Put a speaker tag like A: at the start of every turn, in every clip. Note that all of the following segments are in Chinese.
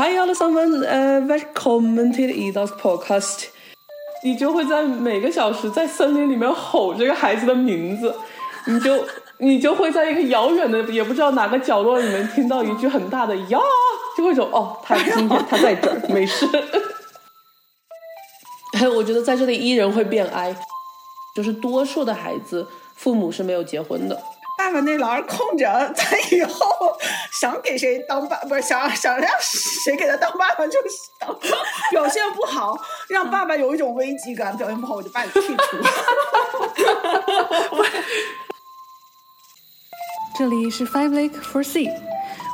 A: Hei, alle sammen. Eh, velkommen til Idas podcast. 你就会在每个小时在森林里面吼这个孩子的名字，你就你就会在一个遥远的也不知道哪个角落里面听到一句很大的呀，就会说哦，他今天他在这儿，没事。我觉得在这里依人会变哀，就是多数的孩子父母是没有结婚的。
B: 爸爸那栏空着，他以后想给谁当爸，不是想想让谁给他当爸爸就当。表现不好，让爸爸有一种危机感。表现不好，我就把你剔除。
C: 这里是 Five Lake for Sea，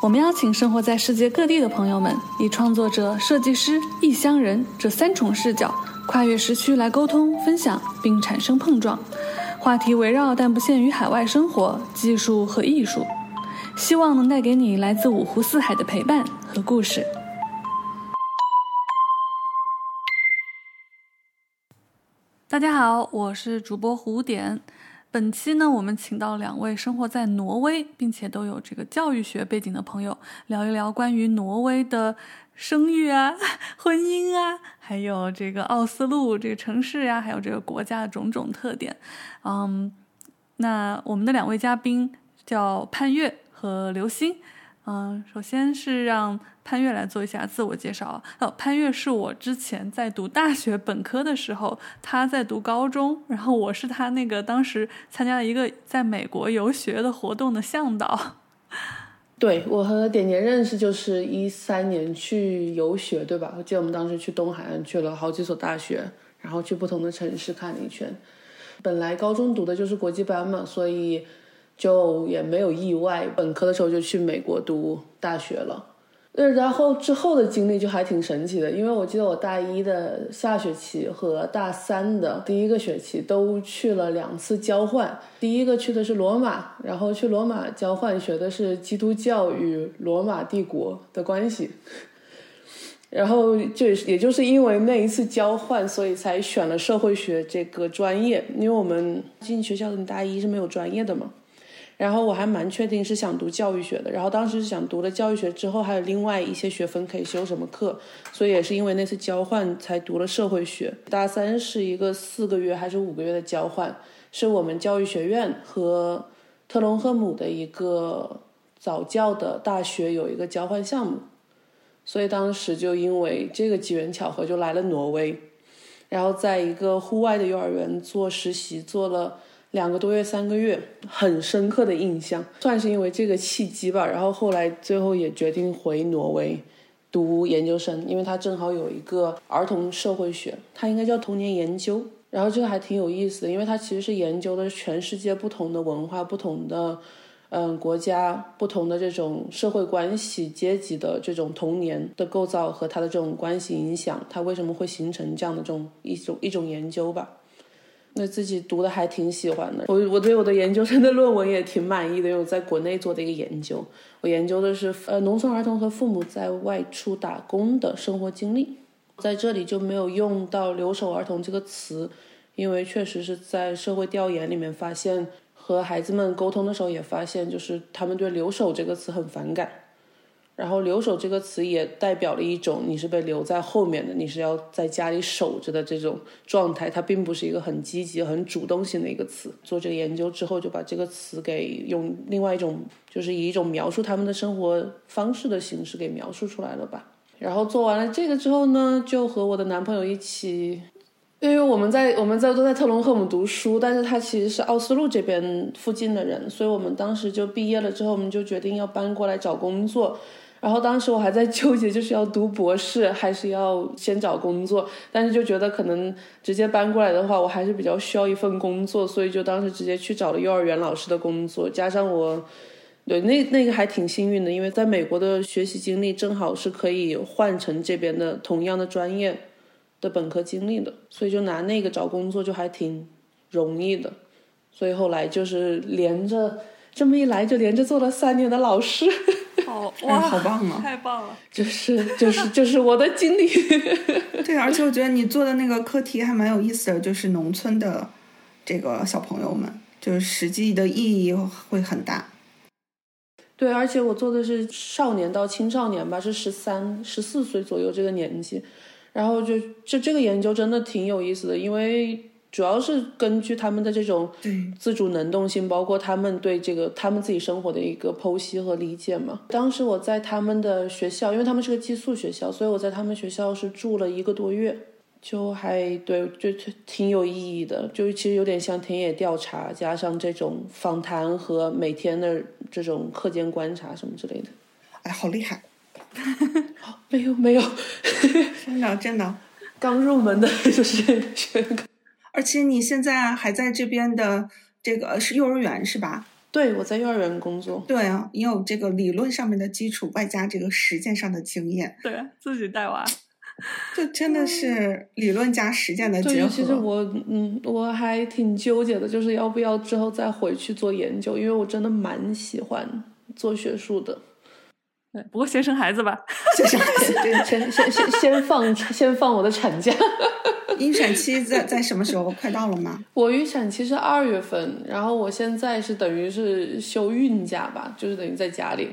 C: 我们邀请生活在世界各地的朋友们，以创作者、设计师、异乡人这三重视角，跨越时区来沟通、分享，并产生碰撞。话题围绕但不限于海外生活、技术和艺术，希望能带给你来自五湖四海的陪伴和故事。大家好，我是主播胡点。本期呢，我们请到两位生活在挪威并且都有这个教育学背景的朋友，聊一聊关于挪威的。生育啊，婚姻啊，还有这个奥斯陆这个城市呀，还有这个国家的种种特点，嗯，那我们的两位嘉宾叫潘越和刘星，嗯，首先是让潘越来做一下自我介绍。哦，潘越是我之前在读大学本科的时候，他在读高中，然后我是他那个当时参加了一个在美国游学的活动的向导。
A: 对我和点点认识就是一三年去游学，对吧？我记得我们当时去东海岸去了好几所大学，然后去不同的城市看了一圈。本来高中读的就是国际班嘛，所以就也没有意外，本科的时候就去美国读大学了。对然后之后的经历就还挺神奇的，因为我记得我大一的下学期和大三的第一个学期都去了两次交换。第一个去的是罗马，然后去罗马交换学的是基督教与罗马帝国的关系。然后就也就是因为那一次交换，所以才选了社会学这个专业，因为我们进学校的大一是没有专业的嘛。然后我还蛮确定是想读教育学的，然后当时是想读了教育学之后还有另外一些学分可以修什么课，所以也是因为那次交换才读了社会学。大三是一个四个月还是五个月的交换，是我们教育学院和特隆赫姆的一个早教的大学有一个交换项目，所以当时就因为这个机缘巧合就来了挪威，然后在一个户外的幼儿园做实习做了。两个多月，三个月，很深刻的印象，算是因为这个契机吧。然后后来最后也决定回挪威读研究生，因为他正好有一个儿童社会学，他应该叫童年研究。然后这个还挺有意思的，因为他其实是研究的全世界不同的文化、不同的嗯国家、不同的这种社会关系、阶级的这种童年的构造和他的这种关系影响，他为什么会形成这样的这种一种一种研究吧。那自己读的还挺喜欢的，我我对我的研究生的论文也挺满意的，因为我在国内做的一个研究，我研究的是呃农村儿童和父母在外出打工的生活经历，在这里就没有用到留守儿童这个词，因为确实是在社会调研里面发现，和孩子们沟通的时候也发现，就是他们对留守这个词很反感。然后“留守”这个词也代表了一种你是被留在后面的，你是要在家里守着的这种状态。它并不是一个很积极、很主动性的一个词。做这个研究之后，就把这个词给用另外一种，就是以一种描述他们的生活方式的形式给描述出来了吧。然后做完了这个之后呢，就和我的男朋友一起，因为我们在我们在都在特隆赫姆读书，但是他其实是奥斯陆这边附近的人，所以我们当时就毕业了之后，我们就决定要搬过来找工作。然后当时我还在纠结，就是要读博士还是要先找工作，但是就觉得可能直接搬过来的话，我还是比较需要一份工作，所以就当时直接去找了幼儿园老师的工作。加上我，对那那个还挺幸运的，因为在美国的学习经历正好是可以换成这边的同样的专业的本科经历的，所以就拿那个找工作就还挺容易的。所以后来就是连着这么一来，就连着做了三年的老师。
C: 好哇，
B: 好棒啊！
C: 太棒了，
A: 就是就是 就是我的经历。
B: 对，而且我觉得你做的那个课题还蛮有意思的，就是农村的这个小朋友们，就是实际的意义会很大。
A: 对，而且我做的是少年到青少年吧，是十三、十四岁左右这个年纪。然后就就这个研究真的挺有意思的，因为主要是根据他们的这种自主能动性，包括他们对这个他们自己生活的一个剖析和理解嘛。当时我在他们的学校，因为他们是个寄宿学校，所以我在他们学校是住了一个多月，就还对，就挺有意义的。就其实有点像田野调查，加上这种访谈和每天的这种课间观察什么之类的。
B: 哎，好厉害！
A: 没有没有，
B: 真的真的，
A: 刚入门的就是学。
B: 而且你现在还在这边的这个是幼儿园是吧？
A: 对，我在幼儿园工作。
B: 对啊，你有这个理论上面的基础，外加这个实践上的经验。
C: 对自己带娃，
B: 这真的是理论加实践的结合。
A: 其实我嗯，我还挺纠结的，就是要不要之后再回去做研究，因为我真的蛮喜欢做学术的。
C: 对，不过先生孩子吧，
B: 先生孩子，对，
A: 先先先先放 先放我的产假。
B: 预产期在在什么时候？快到了吗？
A: 我预产期是二月份，然后我现在是等于是休孕假吧，就是等于在家里，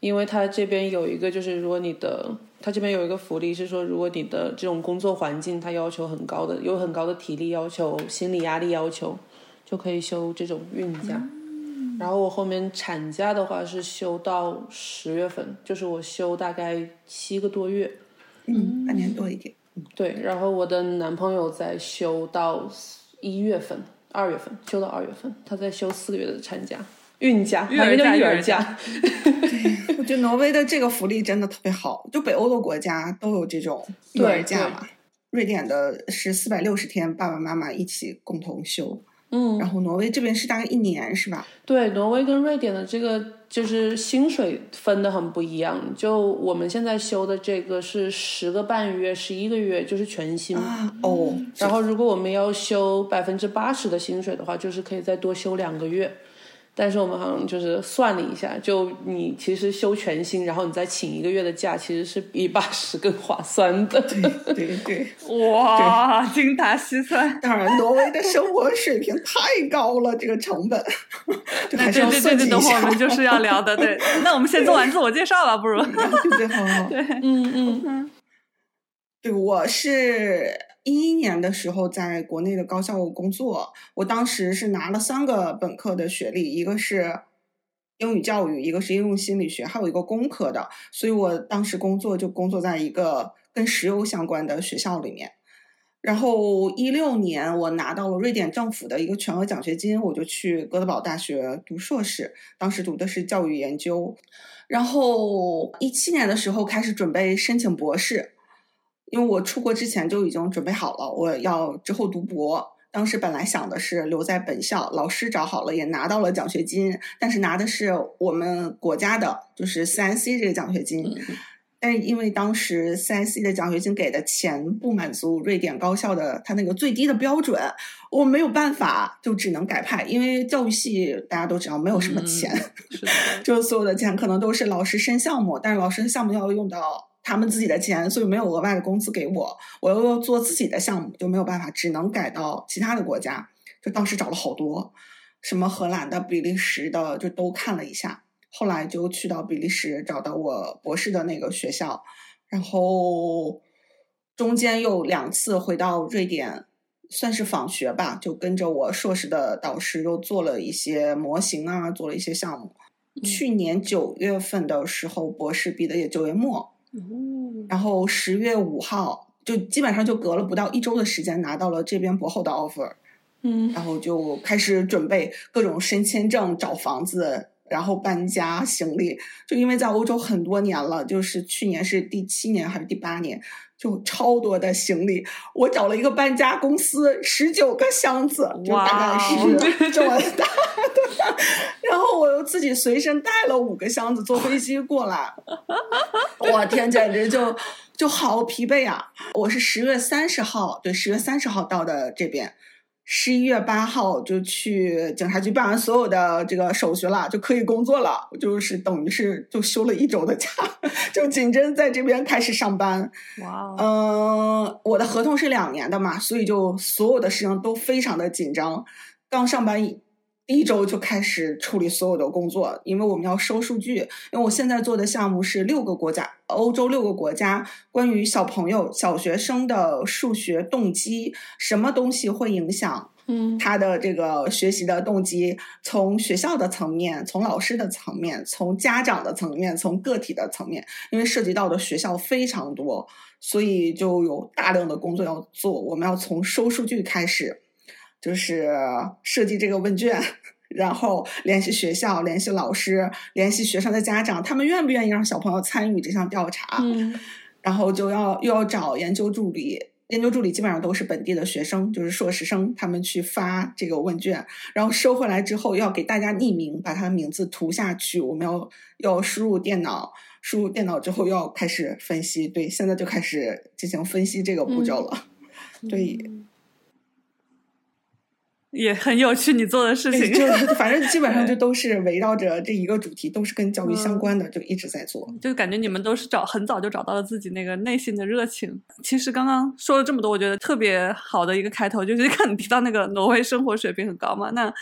A: 因为他这边有一个就是如果你的他这边有一个福利是说，如果你的这种工作环境他要求很高的，有很高的体力要求、心理压力要求，就可以休这种孕假。然后我后面产假的话是休到十月份，就是我休大概七个多月，
B: 嗯，半年多一点。
A: 对，然后我的男朋友在休到一月份、二月份，休到二月份，他在休四个月的产假、孕假、
C: 育儿假、
A: 育儿假。
B: 对，我觉得挪威的这个福利真的特别好，就北欧的国家都有这种育儿假嘛。瑞典的是四百六十天，爸爸妈妈一起共同休。
A: 嗯，
B: 然后挪威这边是大概一年是吧？
A: 对，挪威跟瑞典的这个就是薪水分的很不一样。就我们现在休的这个是十个半月，十一个月就是全薪
B: 哦。
A: 然后如果我们要休百分之八十的薪水的话，就是可以再多休两个月。但是我们好像就是算了一下，就你其实休全薪，然后你再请一个月的假，其实是比八十更划算的。
B: 对对对，
C: 哇，精打细算。
B: 当然，挪威的生活水平太高了，这个成本，
C: 对对对对，等会儿我们就是要聊的。对，那我们先做完自我介绍吧，不如。
B: 对对，好好。
C: 对，
A: 嗯嗯嗯，
B: 对，我是。一一年的时候，在国内的高校工作，我当时是拿了三个本科的学历，一个是英语教育，一个是应用心理学，还有一个工科的。所以我当时工作就工作在一个跟石油相关的学校里面。然后一六年，我拿到了瑞典政府的一个全额奖学金，我就去哥德堡大学读硕士，当时读的是教育研究。然后一七年的时候开始准备申请博士。因为我出国之前就已经准备好了，我要之后读博。当时本来想的是留在本校，老师找好了，也拿到了奖学金，但是拿的是我们国家的，就是 CIC 这个奖学金。但是因为当时 CIC 的奖学金给的钱不满足瑞典高校的他那个最低的标准，我没有办法，就只能改派。因为教育系大家都知道没有什么钱，就所有的钱可能都是老师申项目，但是老师的项目要用到。他们自己的钱，所以没有额外的工资给我，我又要做自己的项目，就没有办法，只能改到其他的国家。就当时找了好多，什么荷兰的、比利时的，就都看了一下。后来就去到比利时，找到我博士的那个学校，然后中间又两次回到瑞典，算是访学吧，就跟着我硕士的导师又做了一些模型啊，做了一些项目。去年九月份的时候，博士毕的也九月末。然后十月五号就基本上就隔了不到一周的时间拿到了这边博后的 offer，
A: 嗯，
B: 然后就开始准备各种申签证、找房子，然后搬家、行李。就因为在欧洲很多年了，就是去年是第七年还是第八年，就超多的行李。我找了一个搬家公司，十九个箱子，就大概是 这么大。然后我又自己随身带了五个箱子，坐飞机过来。我天，简直就就好疲惫啊！我是十月三十号，对，十月三十号到的这边，十一月八号就去警察局办完所有的这个手续了，就可以工作了。就是等于是就休了一周的假，就紧着在这边开始上班。
C: 哇，
B: 嗯，我的合同是两年的嘛，所以就所有的事情都非常的紧张。刚上班第一周就开始处理所有的工作，因为我们要收数据。因为我现在做的项目是六个国家，欧洲六个国家关于小朋友、小学生的数学动机，什么东西会影响
A: 嗯
B: 他的这个学习的动机？从学校的层面，从老师的层面，从家长的层面，从个体的层面，因为涉及到的学校非常多，所以就有大量的工作要做。我们要从收数据开始。就是设计这个问卷，然后联系学校、联系老师、联系学生的家长，他们愿不愿意让小朋友参与这项调查？
A: 嗯
B: 然后就要又要找研究助理，研究助理基本上都是本地的学生，就是硕士生，他们去发这个问卷，然后收回来之后要给大家匿名，把他的名字涂下去，我们要要输入电脑，输入电脑之后要开始分析，对，现在就开始进行分析这个步骤了，对。
C: 也很有趣，你做的事情。
B: 就反正基本上 就都是围绕着这一个主题，都是跟教育相关的，就一直在做。
C: 就感觉你们都是找很早就找到了自己那个内心的热情。其实刚刚说了这么多，我觉得特别好的一个开头，就是看你提到那个挪威生活水平很高嘛，那。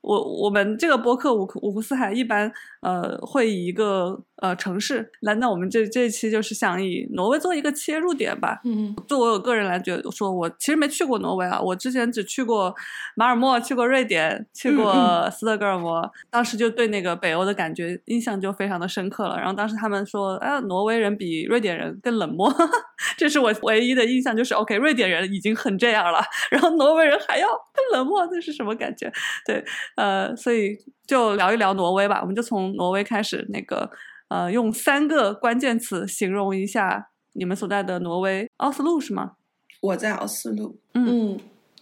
C: 我我们这个播客五五湖四海一般呃会以一个呃城市来，那我们这这一期就是想以挪威做一个切入点吧。
A: 嗯，
C: 就我有个人来觉得，说我其实没去过挪威啊，我之前只去过马尔默，去过瑞典，去过斯德哥尔摩，
B: 嗯、
C: 当时就对那个北欧的感觉印象就非常的深刻了。然后当时他们说，啊，挪威人比瑞典人更冷漠，这是我唯一的印象，就是 OK，瑞典人已经很这样了，然后挪威人还要更冷漠，这是什么感觉？对。呃，所以就聊一聊挪威吧，我们就从挪威开始。那个，呃，用三个关键词形容一下你们所在的挪威，奥斯陆是吗？
B: 我在奥斯陆。
A: 嗯，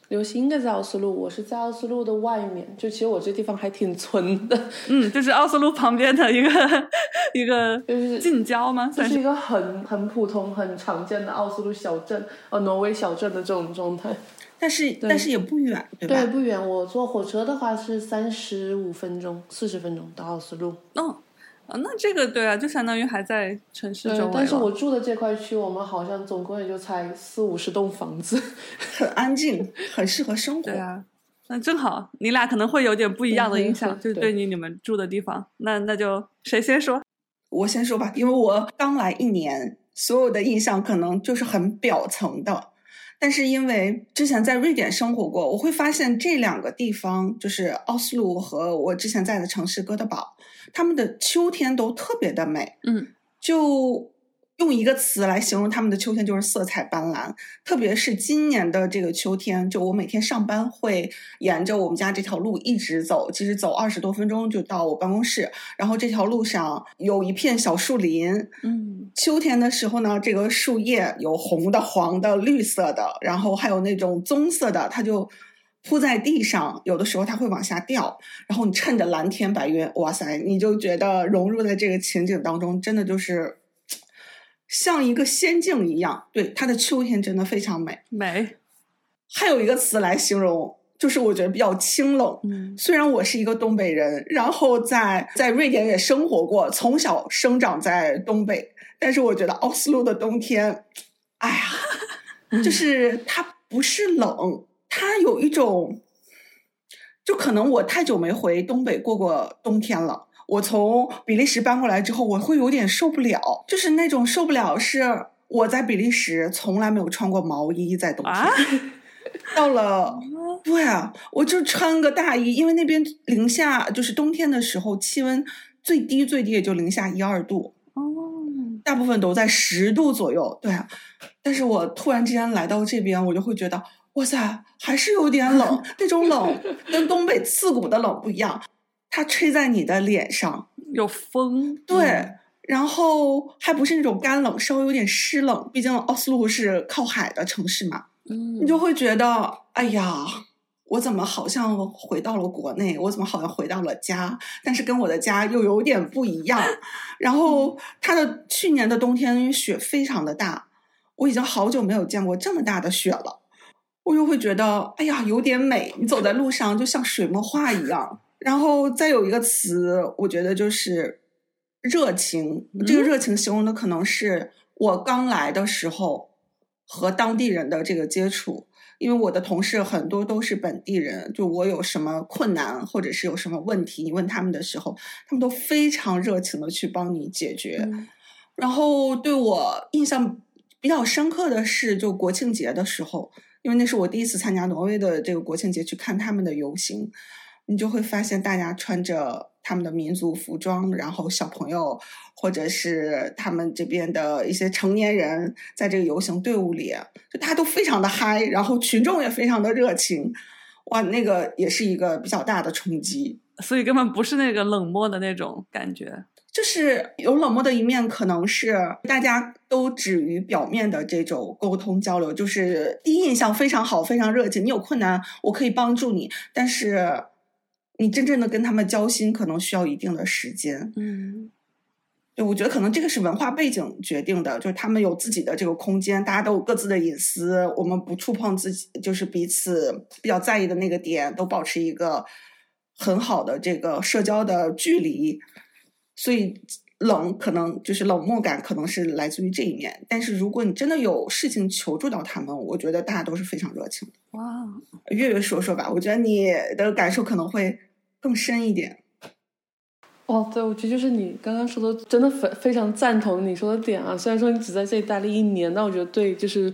A: 刘星应该在奥斯陆，我是在奥斯陆的外面。就其实我这地方还挺村的。
C: 嗯，就是奥斯陆旁边的一个一个，
A: 就是
C: 近郊吗？
A: 算是一个很很普通、很常见的奥斯陆小镇，呃，挪威小镇的这种状态。
B: 但是但是也不远，对吧？
A: 对，不远。我坐火车的话是三十五分钟、四十分钟到奥斯陆。
C: 哦，啊，那这个对啊，就相当于还在城市周围。
A: 但是我住的这块区，我们好像总共也就才四五十栋房子，
B: 很安静，很适合生活。
C: 对啊，那正好，你俩可能会有点不一样的印象，
A: 对
C: 就是对你你们住的地方。那那就谁先说？
B: 我先说吧，因为我刚来一年，所有的印象可能就是很表层的。但是因为之前在瑞典生活过，我会发现这两个地方，就是奥斯陆和我之前在的城市哥德堡，他们的秋天都特别的美。
C: 嗯，
B: 就用一个词来形容他们的秋天，就是色彩斑斓。特别是今年的这个秋天，就我每天上班会沿着我们家这条路一直走，其实走二十多分钟就到我办公室。然后这条路上有一片小树林，
C: 嗯，
B: 秋天的时候呢，这个树叶有红的、黄的、绿色的，然后还有那种棕色的，它就铺在地上，有的时候它会往下掉。然后你趁着蓝天白云，哇塞，你就觉得融入在这个情景当中，真的就是。像一个仙境一样，对它的秋天真的非常美。
C: 美，
B: 还有一个词来形容，就是我觉得比较清冷。
C: 嗯，
B: 虽然我是一个东北人，然后在在瑞典也生活过，从小生长在东北，但是我觉得奥斯陆的冬天，哎呀，就是它不是冷，它有一种，就可能我太久没回东北过过冬天了。我从比利时搬过来之后，我会有点受不了，就是那种受不了，是我在比利时从来没有穿过毛衣在冬天，
C: 啊、
B: 到了，对啊，我就穿个大衣，因为那边零下，就是冬天的时候气温最低最低也就零下一二度，
C: 哦，
B: 大部分都在十度左右，对啊，但是我突然之间来到这边，我就会觉得，哇塞，还是有点冷，那种冷跟东北刺骨的冷不一样。它吹在你的脸上，
C: 有风，
B: 对，
C: 嗯、
B: 然后还不是那种干冷，稍微有点湿冷。毕竟奥斯陆是靠海的城市嘛，
C: 嗯，
B: 你就会觉得，哎呀，我怎么好像回到了国内？我怎么好像回到了家？但是跟我的家又有点不一样。然后它的去年的冬天，因为雪非常的大，我已经好久没有见过这么大的雪了。我又会觉得，哎呀，有点美。你走在路上，就像水墨画一样。然后再有一个词，我觉得就是热情。这个热情形容的可能是我刚来的时候和当地人的这个接触，因为我的同事很多都是本地人，就我有什么困难或者是有什么问题，你问他们的时候，他们都非常热情的去帮你解决。然后对我印象比较深刻的是，就国庆节的时候，因为那是我第一次参加挪威的这个国庆节，去看他们的游行，你就会发现大家穿着他们的民族服装，然后小朋友或者是他们这边的一些成年人在这个游行队伍里，就大家都非常的嗨，然后群众也非常的热情，哇，那个也是一个比较大的冲击。
C: 所以根本不是那个冷漠的那种感觉。
B: 就是有冷漠的一面，可能是大家都止于表面的这种沟通交流，就是第一印象非常好，非常热情。你有困难，我可以帮助你，但是你真正的跟他们交心，可能需要一定的时间。
C: 嗯，
B: 对，我觉得可能这个是文化背景决定的，就是他们有自己的这个空间，大家都有各自的隐私，我们不触碰自己，就是彼此比较在意的那个点，都保持一个很好的这个社交的距离。所以冷可能就是冷漠感，可能是来自于这一面。但是如果你真的有事情求助到他们，我觉得大家都是非常热情的。
C: 哇，
B: 月月说说吧，我觉得你的感受可能会更深一点。
A: 哦，对，我觉得就是你刚刚说的，真的非非常赞同你说的点啊。虽然说你只在这里待了一年，但我觉得对，就是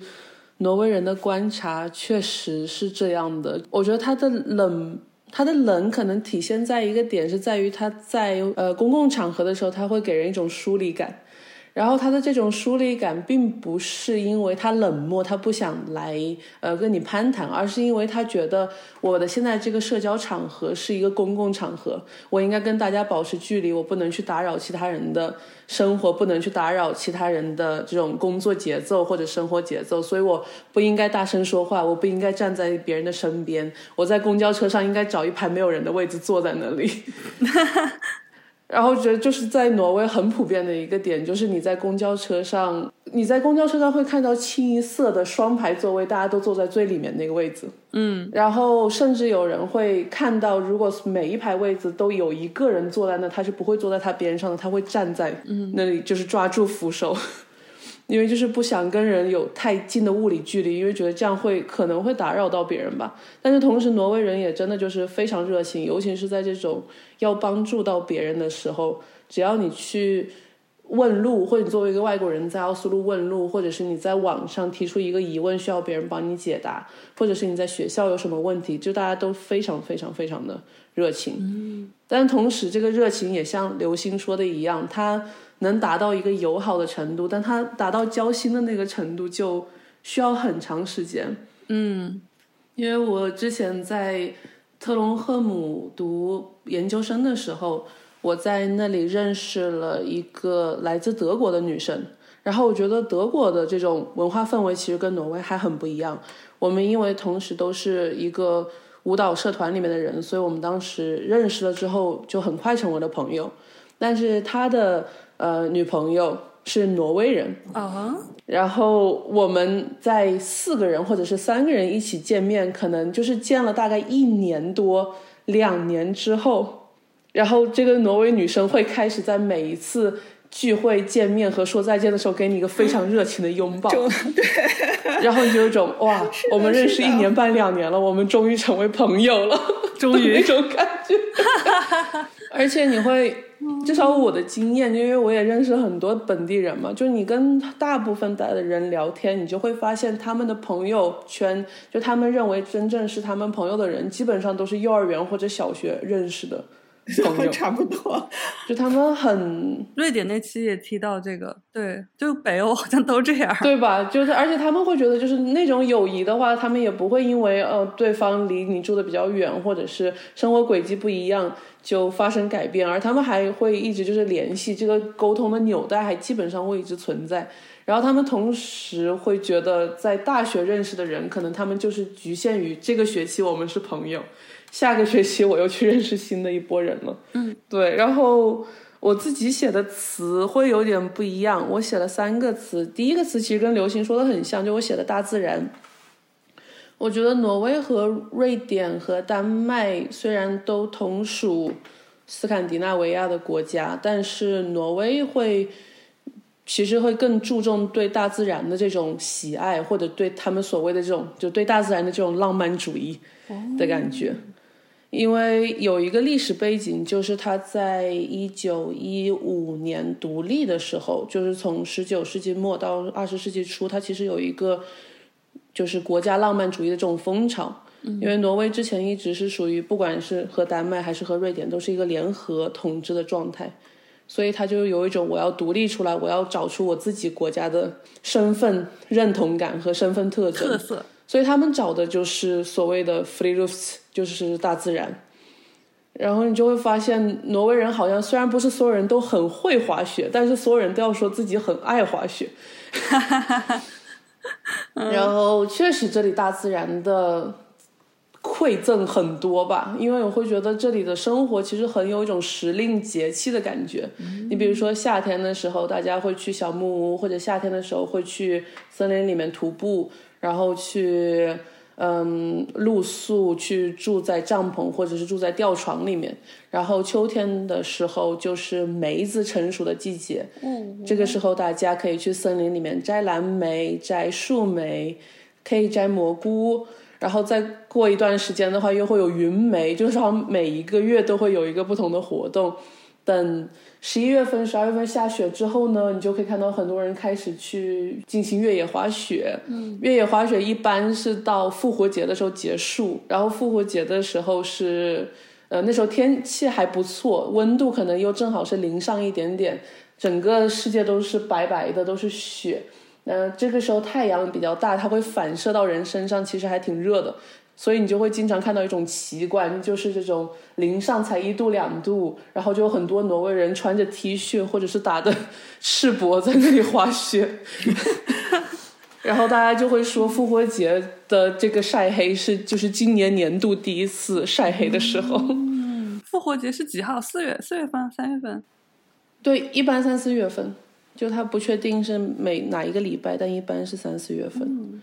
A: 挪威人的观察确实是这样的。我觉得他的冷。他的冷可能体现在一个点，是在于他在呃公共场合的时候，他会给人一种疏离感。然后他的这种疏离感，并不是因为他冷漠，他不想来呃跟你攀谈，而是因为他觉得我的现在这个社交场合是一个公共场合，我应该跟大家保持距离，我不能去打扰其他人的生活，不能去打扰其他人的这种工作节奏或者生活节奏，所以我不应该大声说话，我不应该站在别人的身边，我在公交车上应该找一排没有人的位置坐在那里。然后觉得就是在挪威很普遍的一个点，就是你在公交车上，你在公交车上会看到清一色的双排座位，大家都坐在最里面那个位置。
C: 嗯，
A: 然后甚至有人会看到，如果每一排位子都有一个人坐在那，他是不会坐在他边上的，他会站在那里，就是抓住扶手。因为就是不想跟人有太近的物理距离，因为觉得这样会可能会打扰到别人吧。但是同时，挪威人也真的就是非常热情，尤其是在这种要帮助到别人的时候，只要你去问路，或者你作为一个外国人在奥斯陆问路，或者是你在网上提出一个疑问需要别人帮你解答，或者是你在学校有什么问题，就大家都非常非常非常的热情。
C: 嗯，
A: 但同时这个热情也像刘星说的一样，他。能达到一个友好的程度，但他达到交心的那个程度就需要很长时间。
C: 嗯，
A: 因为我之前在特隆赫姆读研究生的时候，我在那里认识了一个来自德国的女生，然后我觉得德国的这种文化氛围其实跟挪威还很不一样。我们因为同时都是一个舞蹈社团里面的人，所以我们当时认识了之后就很快成为了朋友。但是他的。呃，女朋友是挪威人。
C: 啊，
A: 然后我们在四个人或者是三个人一起见面，可能就是见了大概一年多、两年之后，然后这个挪威女生会开始在每一次聚会见面和说再见的时候，给你一个非常热情的拥抱，
B: 对，
A: 然后你就有种哇，我们认识一年半两年了，我们终于成为朋友了，
C: 终于。
A: 那种感觉，而且你会。至少我的经验，因为我也认识很多本地人嘛，就你跟大部分的人聊天，你就会发现他们的朋友圈，就他们认为真正是他们朋友的人，基本上都是幼儿园或者小学认识的。朋友
B: 差不多，
A: 就他们很
C: 瑞典那期也提到这个，对，就北欧好像都这样，
A: 对吧？就是而且他们会觉得，就是那种友谊的话，他们也不会因为呃对方离你住的比较远，或者是生活轨迹不一样就发生改变，而他们还会一直就是联系，这个沟通的纽带还基本上会一直存在。然后他们同时会觉得，在大学认识的人，可能他们就是局限于这个学期我们是朋友。下个学期我又去认识新的一波人了。
C: 嗯，
A: 对。然后我自己写的词会有点不一样，我写了三个词。第一个词其实跟流行说的很像，就我写的大自然。我觉得挪威和瑞典和丹麦虽然都同属斯堪的纳维亚的国家，但是挪威会其实会更注重对大自然的这种喜爱，或者对他们所谓的这种就对大自然的这种浪漫主义的感觉。因为有一个历史背景，就是他在一九一五年独立的时候，就是从十九世纪末到二十世纪初，它其实有一个就是国家浪漫主义的这种风潮。因为挪威之前一直是属于不管是和丹麦还是和瑞典，都是一个联合统治的状态，所以他就有一种我要独立出来，我要找出我自己国家的身份认同感和身份特征
C: 特色。
A: 所以他们找的就是所谓的 freeluft，就是大自然。然后你就会发现，挪威人好像虽然不是所有人都很会滑雪，但是所有人都要说自己很爱滑雪。然后确实，这里大自然的馈赠很多吧，因为我会觉得这里的生活其实很有一种时令节气的感觉。你比如说夏天的时候，大家会去小木屋，或者夏天的时候会去森林里面徒步，然后去嗯露宿，去住在帐篷或者是住在吊床里面。然后秋天的时候就是梅子成熟的季节，
C: 嗯，
A: 这个时候大家可以去森林里面摘蓝莓、摘树莓，可以摘蘑菇。然后再过一段时间的话，又会有云梅，就是好像每一个月都会有一个不同的活动。等十一月份、十二月份下雪之后呢，你就可以看到很多人开始去进行越野滑雪。嗯，越野滑雪一般是到复活节的时候结束，然后复活节的时候是，呃，那时候天气还不错，温度可能又正好是零上一点点，整个世界都是白白的，都是雪。那这个时候太阳比较大，它会反射到人身上，其实还挺热的，所以你就会经常看到一种奇观，就是这种零上才一度两度，然后就有很多挪威人穿着 T 恤或者是打的赤膊在那里滑雪，然后大家就会说复活节的这个晒黑是就是今年年度第一次晒黑的时候。
C: 嗯，复活节是几号？四月？四月份？三月份？
A: 对，一般三四月份。就它不确定是每哪一个礼拜，但一般是三四月份。嗯，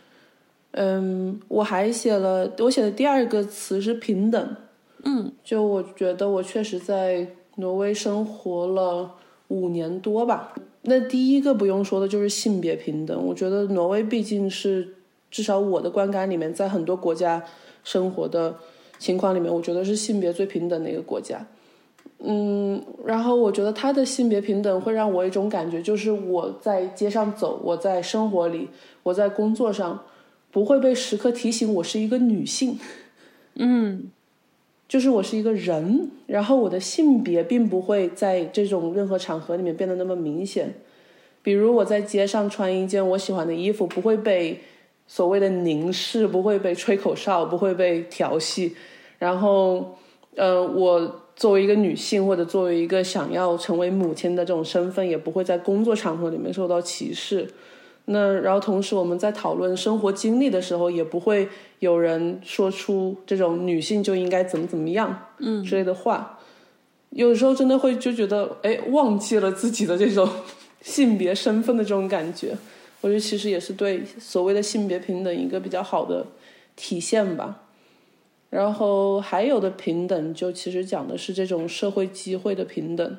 A: 我还写了，我写的第二个词是平等。
C: 嗯，
A: 就我觉得我确实在挪威生活了五年多吧。那第一个不用说的就是性别平等。我觉得挪威毕竟是至少我的观感里面，在很多国家生活的情况里面，我觉得是性别最平等的一个国家。嗯，然后我觉得他的性别平等会让我一种感觉，就是我在街上走，我在生活里，我在工作上，不会被时刻提醒我是一个女性。
C: 嗯，
A: 就是我是一个人，然后我的性别并不会在这种任何场合里面变得那么明显。比如我在街上穿一件我喜欢的衣服，不会被所谓的凝视，不会被吹口哨，不会被调戏。然后，呃，我。作为一个女性，或者作为一个想要成为母亲的这种身份，也不会在工作场合里面受到歧视。那然后同时，我们在讨论生活经历的时候，也不会有人说出这种女性就应该怎么怎么样，
C: 嗯
A: 之类的话。有时候真的会就觉得，哎，忘记了自己的这种性别身份的这种感觉。我觉得其实也是对所谓的性别平等一个比较好的体现吧。然后还有的平等，就其实讲的是这种社会机会的平等。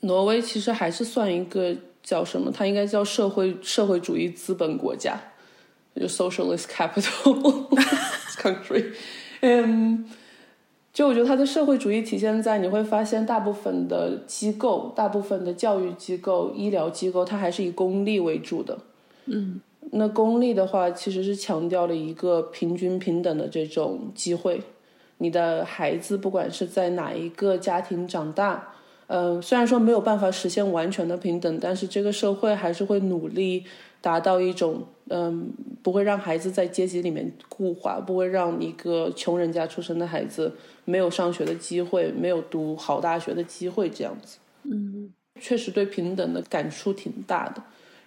A: 挪威其实还是算一个叫什么？它应该叫社会社会主义资本国家，就 socialist capital country。嗯，就我觉得它的社会主义体现在你会发现，大部分的机构、大部分的教育机构、医疗机构，它还是以公立为主的。
C: 嗯。
A: 那公立的话，其实是强调了一个平均平等的这种机会。你的孩子不管是在哪一个家庭长大，嗯，虽然说没有办法实现完全的平等，但是这个社会还是会努力达到一种，嗯，不会让孩子在阶级里面固化，不会让一个穷人家出生的孩子没有上学的机会，没有读好大学的机会，这样子。
C: 嗯，
A: 确实对平等的感触挺大的。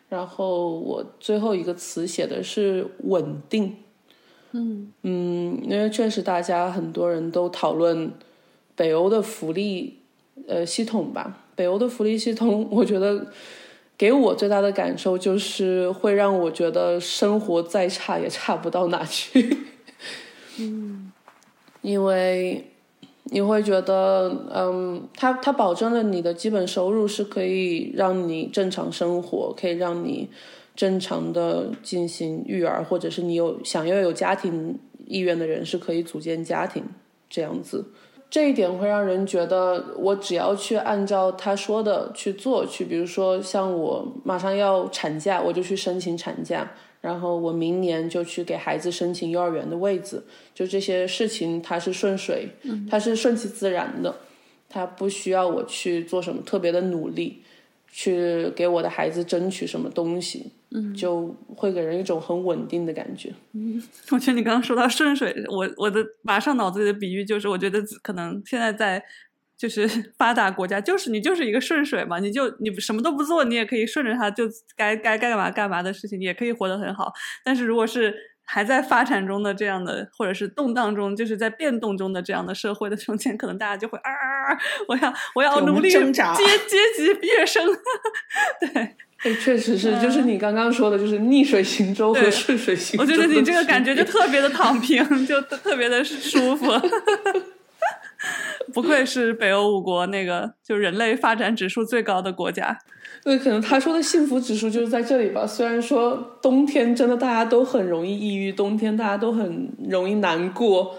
A: 然后我最后一个词写的是稳定，
C: 嗯
A: 嗯，因为确实大家很多人都讨论北欧的福利呃系统吧，北欧的福利系统，我觉得给我最大的感受就是会让我觉得生活再差也差不到哪去，
C: 嗯，
A: 因为你会觉得，嗯，它它保证了你的基本收入是可以让你正常生活，可以让你正常的进行育儿，或者是你有想要有家庭意愿的人是可以组建家庭这样子。这一点会让人觉得，我只要去按照他说的去做，去，比如说像我马上要产假，我就去申请产假，然后我明年就去给孩子申请幼儿园的位置，就这些事情它是顺水，它是顺其自然的，它不需要我去做什么特别的努力。去给我的孩子争取什么东西，嗯，就会给人一种很稳定的感觉。
C: 嗯，我觉得你刚刚说到顺水，我我的马上脑子里的比喻就是，我觉得可能现在在就是发达国家，就是你就是一个顺水嘛，你就你什么都不做，你也可以顺着它，就该该干嘛干嘛的事情，你也可以活得很好。但是如果是还在发展中的这样的，或者是动荡中，就是在变动中的这样的社会的中间，可能大家就会啊，我要我要努力
B: 挣扎，
C: 阶阶级跃升。
A: 对，确实是，就是你刚刚说的，就是逆水行舟和顺水行舟。
C: 我觉得你这个感觉就特别的躺平，就特别的舒服。不愧是北欧五国那个就人类发展指数最高的国家。
A: 对，可能他说的幸福指数就是在这里吧。虽然说冬天真的大家都很容易抑郁，冬天大家都很容易难过，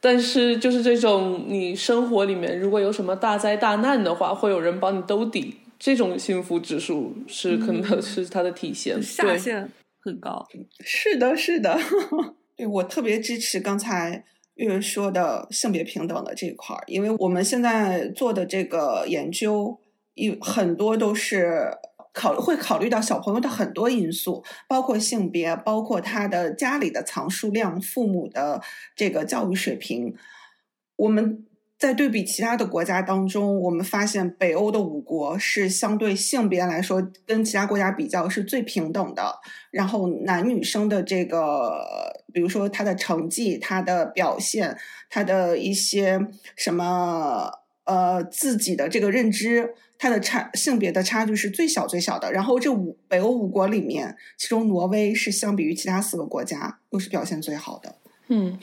A: 但是就是这种你生活里面如果有什么大灾大难的话，会有人帮你兜底，这种幸福指数是可能是它的体现。
C: 下限很高。
B: 是的，是的。对我特别支持刚才月说的性别平等的这一块儿，因为我们现在做的这个研究。有很多都是考会考虑到小朋友的很多因素，包括性别，包括他的家里的藏书量、父母的这个教育水平。我们在对比其他的国家当中，我们发现北欧的五国是相对性别来说跟其他国家比较是最平等的。然后男女生的这个，比如说他的成绩、他的表现、他的一些什么呃自己的这个认知。他的差性别的差距是最小最小的，然后这五北欧五国里面，其中挪威是相比于其他四个国家又是表现最好的。
A: 嗯，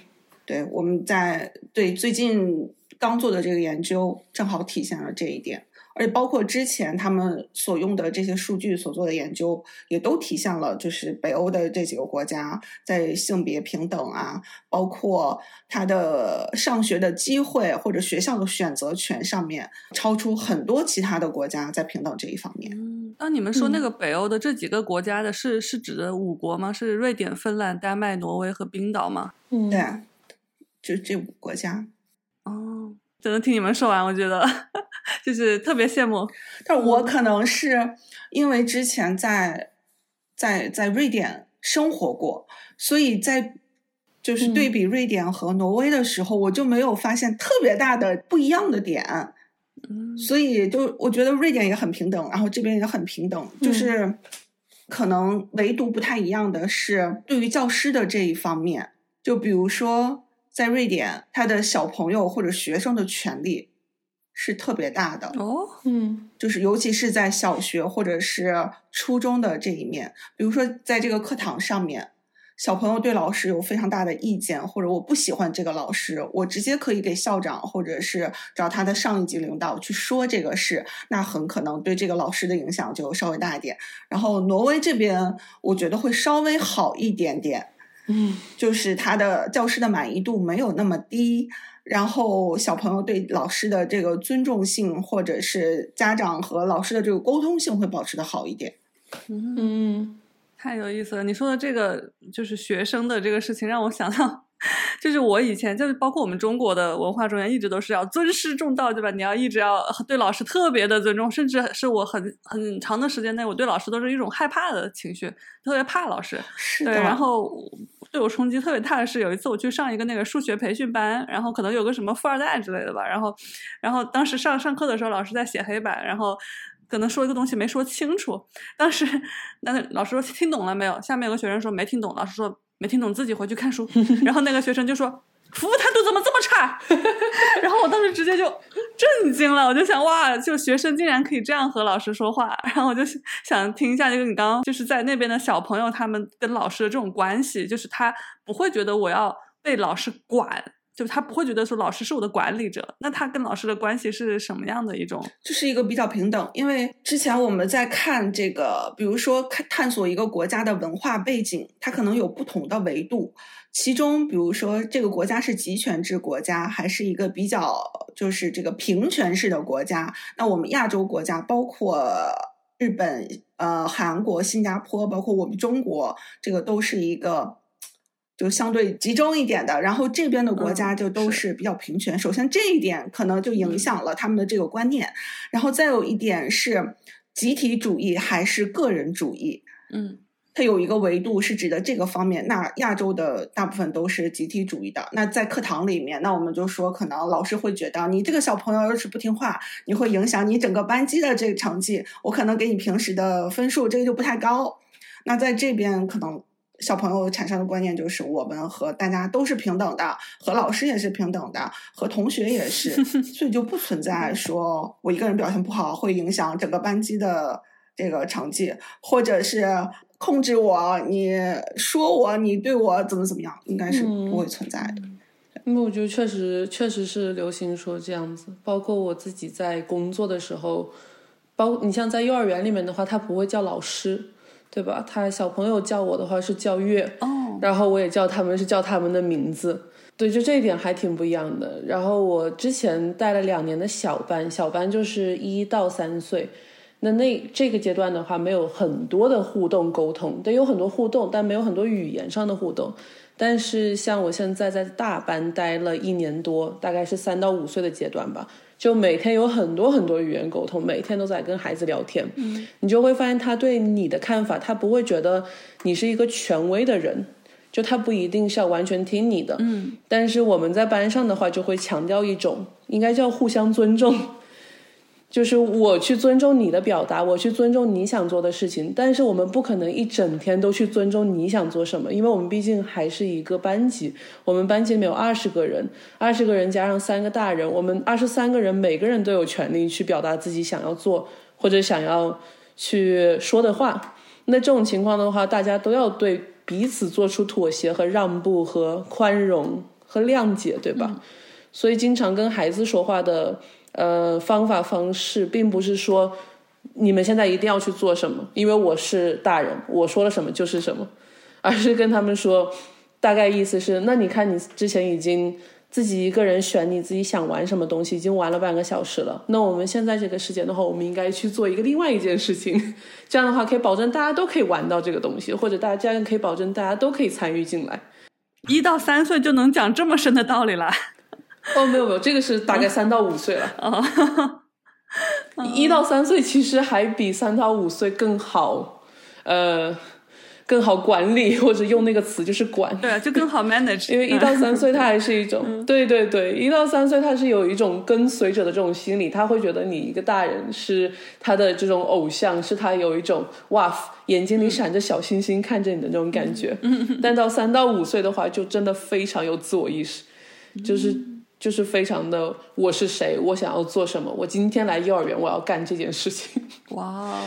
B: 对，我们在对最近刚做的这个研究，正好体现了这一点。而且包括之前他们所用的这些数据所做的研究，也都体现了，就是北欧的这几个国家在性别平等啊，包括他的上学的机会或者学校的选择权上面，超出很多其他的国家在平等这一方面。
C: 嗯，那你们说那个北欧的这几个国家的是是指的五国吗？是瑞典、芬兰、丹麦、挪威和冰岛吗？
B: 嗯，对，就这五个国家。
C: 哦，只能听你们说完，我觉得。就是特别羡慕，
B: 但我可能是因为之前在在在瑞典生活过，所以在就是对比瑞典和挪威的时候，我就没有发现特别大的不一样的点。
C: 嗯，
B: 所以就我觉得瑞典也很平等，然后这边也很平等，就是可能唯独不太一样的是对于教师的这一方面，就比如说在瑞典，他的小朋友或者学生的权利。是特别大的
C: 哦，
A: 嗯，
B: 就是尤其是在小学或者是初中的这一面，比如说在这个课堂上面，小朋友对老师有非常大的意见，或者我不喜欢这个老师，我直接可以给校长或者是找他的上一级领导去说这个事，那很可能对这个老师的影响就稍微大一点。然后挪威这边，我觉得会稍微好一点点，
A: 嗯，
B: 就是他的教师的满意度没有那么低。然后小朋友对老师的这个尊重性，或者是家长和老师的这个沟通性会保持的好一点。
A: 嗯，
C: 太有意思了。你说的这个就是学生的这个事情，让我想到，就是我以前就是包括我们中国的文化中间一直都是要尊师重道，对吧？你要一直要对老师特别的尊重，甚至是我很很长的时间内，我对老师都是一种害怕的情绪，特别怕老师。
B: 是
C: 的。然后。对我冲击特别大的是，有一次我去上一个那个数学培训班，然后可能有个什么富二代之类的吧，然后，然后当时上上课的时候，老师在写黑板，然后可能说一个东西没说清楚，当时 那老师说听懂了没有？下面有个学生说没听懂，老师说没听懂，自己回去看书，然后那个学生就说。服务态度怎么这么差？然后我当时直接就震惊了，我就想哇，就学生竟然可以这样和老师说话。然后我就想听一下，就是你刚刚就是在那边的小朋友，他们跟老师的这种关系，就是他不会觉得我要被老师管，就他不会觉得说老师是我的管理者，那他跟老师的关系是什么样的一种？
B: 就是一个比较平等，因为之前我们在看这个，比如说看探索一个国家的文化背景，它可能有不同的维度。其中，比如说这个国家是集权制国家，还是一个比较就是这个平权式的国家？那我们亚洲国家，包括日本、呃韩国、新加坡，包括我们中国，这个都是一个。就相对集中一点的，然后这边的国家就都是比较平权。首先这一点可能就影响了他们的这个观念，然后再有一点是集体主义还是个人主义？
C: 嗯，
B: 它有一个维度是指的这个方面。那亚洲的大部分都是集体主义的。那在课堂里面，那我们就说，可能老师会觉得你这个小朋友要是不听话，你会影响你整个班级的这个成绩，我可能给你平时的分数这个就不太高。那在这边可能。小朋友产生的观念就是，我们和大家都是平等的，和老师也是平等的，和同学也是，所以就不存在说我一个人表现不好会影响整个班级的这个成绩，或者是控制我，你说我，你对我怎么怎么样，应该是不会存在的。
A: 因为我觉得确实确实是流行说这样子，包括我自己在工作的时候，包你像在幼儿园里面的话，他不会叫老师。对吧？他小朋友叫我的话是叫月，
C: 哦，
A: 然后我也叫他们是叫他们的名字，对，就这一点还挺不一样的。然后我之前带了两年的小班，小班就是一到三岁，那那这个阶段的话没有很多的互动沟通，对，有很多互动，但没有很多语言上的互动。但是像我现在在大班待了一年多，大概是三到五岁的阶段吧。就每天有很多很多语言沟通，每天都在跟孩子聊天，
C: 嗯，
A: 你就会发现他对你的看法，他不会觉得你是一个权威的人，就他不一定是要完全听你的，
C: 嗯，
A: 但是我们在班上的话，就会强调一种应该叫互相尊重。就是我去尊重你的表达，我去尊重你想做的事情，但是我们不可能一整天都去尊重你想做什么，因为我们毕竟还是一个班级，我们班级里面有二十个人，二十个人加上三个大人，我们二十三个人每个人都有权利去表达自己想要做或者想要去说的话。那这种情况的话，大家都要对彼此做出妥协和让步和宽容和谅解，对吧？所以经常跟孩子说话的。呃，方法方式并不是说你们现在一定要去做什么，因为我是大人，我说了什么就是什么，而是跟他们说，大概意思是，那你看你之前已经自己一个人选你自己想玩什么东西，已经玩了半个小时了，那我们现在这个时间的话，我们应该去做一个另外一件事情，这样的话可以保证大家都可以玩到这个东西，或者大家可以保证大家都可以参与进来。
C: 一到三岁就能讲这么深的道理了。
A: 哦，没有没有，这个是大概三到五岁了啊。一到三岁其实还比三到五岁更好，呃，更好管理，或者用那个词就是管。
C: 对，啊就更好 manage。
A: 因为一到三岁，他还是一种，对对对，一到三岁他是有一种跟随者的这种心理，他会觉得你一个大人是他的这种偶像，是他有一种哇，眼睛里闪着小星星看着你的那种感觉。但到三到五岁的话，就真的非常有自我意识，就是。就是非常的，我是谁，我想要做什么，我今天来幼儿园，我要干这件事情。
C: 哇，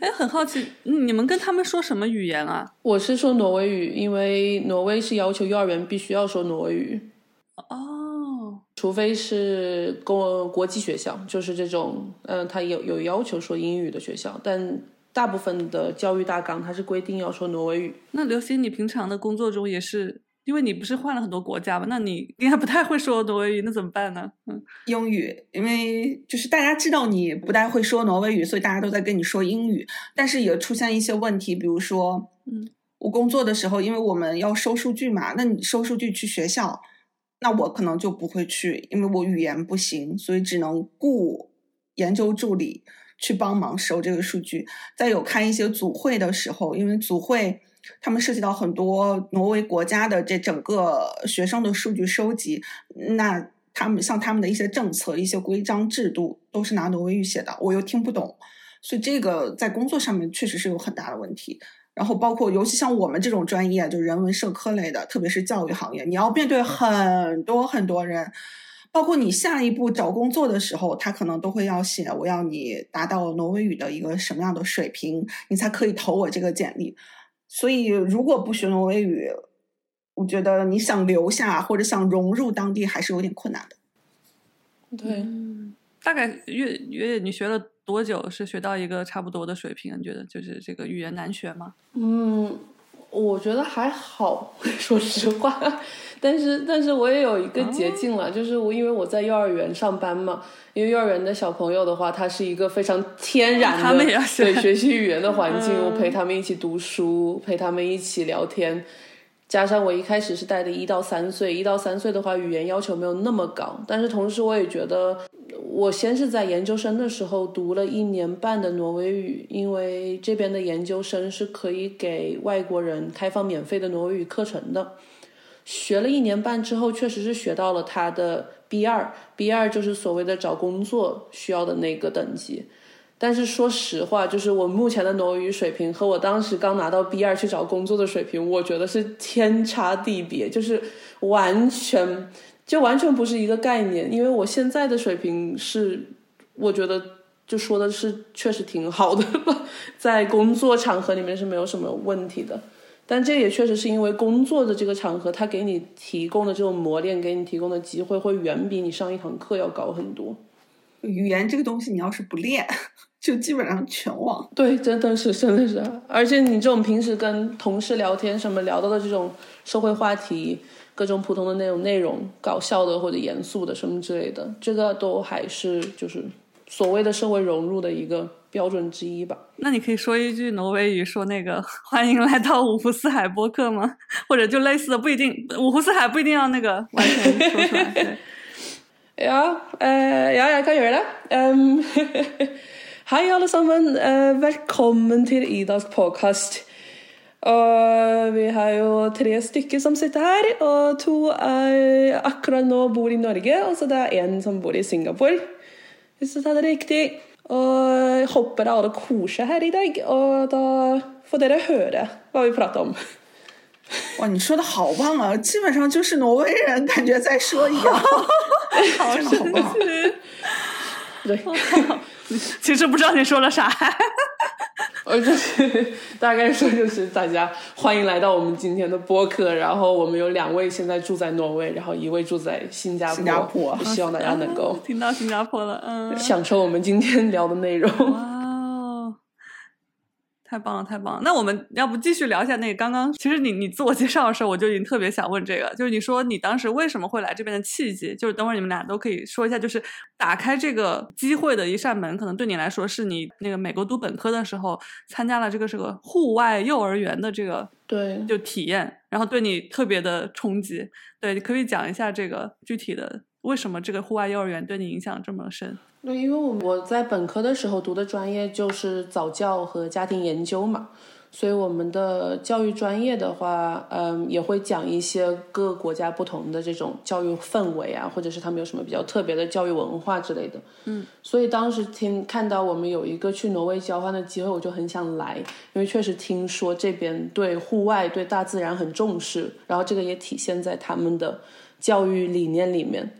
C: 哎，很好奇，你们跟他们说什么语言啊？
A: 我是说挪威语，因为挪威是要求幼儿园必须要说挪威语。
C: 哦，
A: 除非是国国际学校，就是这种，嗯，他有有要求说英语的学校，但大部分的教育大纲它是规定要说挪威语。
C: 那刘星，你平常的工作中也是？因为你不是换了很多国家嘛，那你应该不太会说挪威语，那怎么办呢？
B: 嗯，英语，因为就是大家知道你不太会说挪威语，所以大家都在跟你说英语。但是也出现一些问题，比如说，
C: 嗯，
B: 我工作的时候，因为我们要收数据嘛，那你收数据去学校，那我可能就不会去，因为我语言不行，所以只能雇研究助理去帮忙收这个数据。再有开一些组会的时候，因为组会。他们涉及到很多挪威国家的这整个学生的数据收集，那他们像他们的一些政策、一些规章制度都是拿挪威语写的，我又听不懂，所以这个在工作上面确实是有很大的问题。然后包括尤其像我们这种专业，就人文社科类的，特别是教育行业，你要面对很多很多人，包括你下一步找工作的时候，他可能都会要写我要你达到挪威语的一个什么样的水平，你才可以投我这个简历。所以，如果不学挪威语，我觉得你想留下或者想融入当地还是有点困难的。
A: 对，
C: 大概越越你学了多久是学到一个差不多的水平？你觉得就是这个语言难学吗？
A: 嗯，我觉得还好，说实话。但是，但是我也有一个捷径了，就是我因为我在幼儿园上班嘛，因为幼儿园的小朋友的话，他是一个非常天然的
C: 他们也要学
A: 对学习语言的环境，
C: 嗯
A: 我陪他们一起读书，陪他们一起聊天。加上我一开始是带的一到三岁，一到三岁的话，语言要求没有那么高，但是同时我也觉得，我先是在研究生的时候读了一年半的挪威语，因为这边的研究生是可以给外国人开放免费的挪威语课程的。学了一年半之后，确实是学到了他的 B 二，B 二就是所谓的找工作需要的那个等级。但是说实话，就是我目前的挪威语水平和我当时刚拿到 B 二去找工作的水平，我觉得是天差地别，就是完全就完全不是一个概念。因为我现在的水平是，我觉得就说的是确实挺好的，在工作场合里面是没有什么问题的。但这也确实是因为工作的这个场合，他给你提供的这种磨练，给你提供的机会，会远比你上一堂课要高很多。
B: 语言这个东西，你要是不练，就基本上全忘。
A: 对，真的是，真的是，而且你这种平时跟同事聊天什么聊到的这种社会话题，各种普通的那种内容，搞笑的或者严肃的什么之类的，这个都还是就是所谓的社会融入的一个标准之一吧。
C: 那你可以说一句挪威语，说那个欢迎来到五湖四海播客吗？或者就类似的，不一定五湖四海不一定要那个完全说出来。对
A: Ja, eh, ja, jeg kan gjøre det. Em, hei, alle sammen. Eh, velkommen til Idas podkast. Og vi har jo tre stykker som sitter her, og to er akkurat nå bor i Norge, og så det er en som bor i Singapore. Hvis jeg tar det riktig. Og jeg håper alle koser her i dag, og da får dere høre hva vi prater om.
B: 哇，你说的好棒啊！基本上就是挪威人感觉在说一样，真的好棒。
A: 对，
C: 其实不知道你说了啥。
A: 呃，就是 大概说就是大家欢迎来到我们今天的播客。然后我们有两位现在住在挪威，然后一位住在新加坡。
B: 新加坡
A: 希望大家能够
C: 听到新加坡了，嗯，
A: 享受我们今天聊的内容。
C: 太棒了，太棒了！那我们要不继续聊一下那个刚刚，其实你你自我介绍的时候，我就已经特别想问这个，就是你说你当时为什么会来这边的契机，就是等会儿你们俩都可以说一下，就是打开这个机会的一扇门，可能对你来说是你那个美国读本科的时候参加了这个是个户外幼儿园的这个
A: 对，
C: 就体验，然后对你特别的冲击。对，你可以讲一下这个具体的为什么这个户外幼儿园对你影响这么深？
A: 对，因为我我在本科的时候读的专业就是早教和家庭研究嘛，所以我们的教育专业的话，嗯，也会讲一些各个国家不同的这种教育氛围啊，或者是他们有什么比较特别的教育文化之类的。嗯，所以当时听看到我们有一个去挪威交换的机会，我就很想来，因为确实听说这边对户外、对大自然很重视，然后这个也体现在他们的教育理念里面。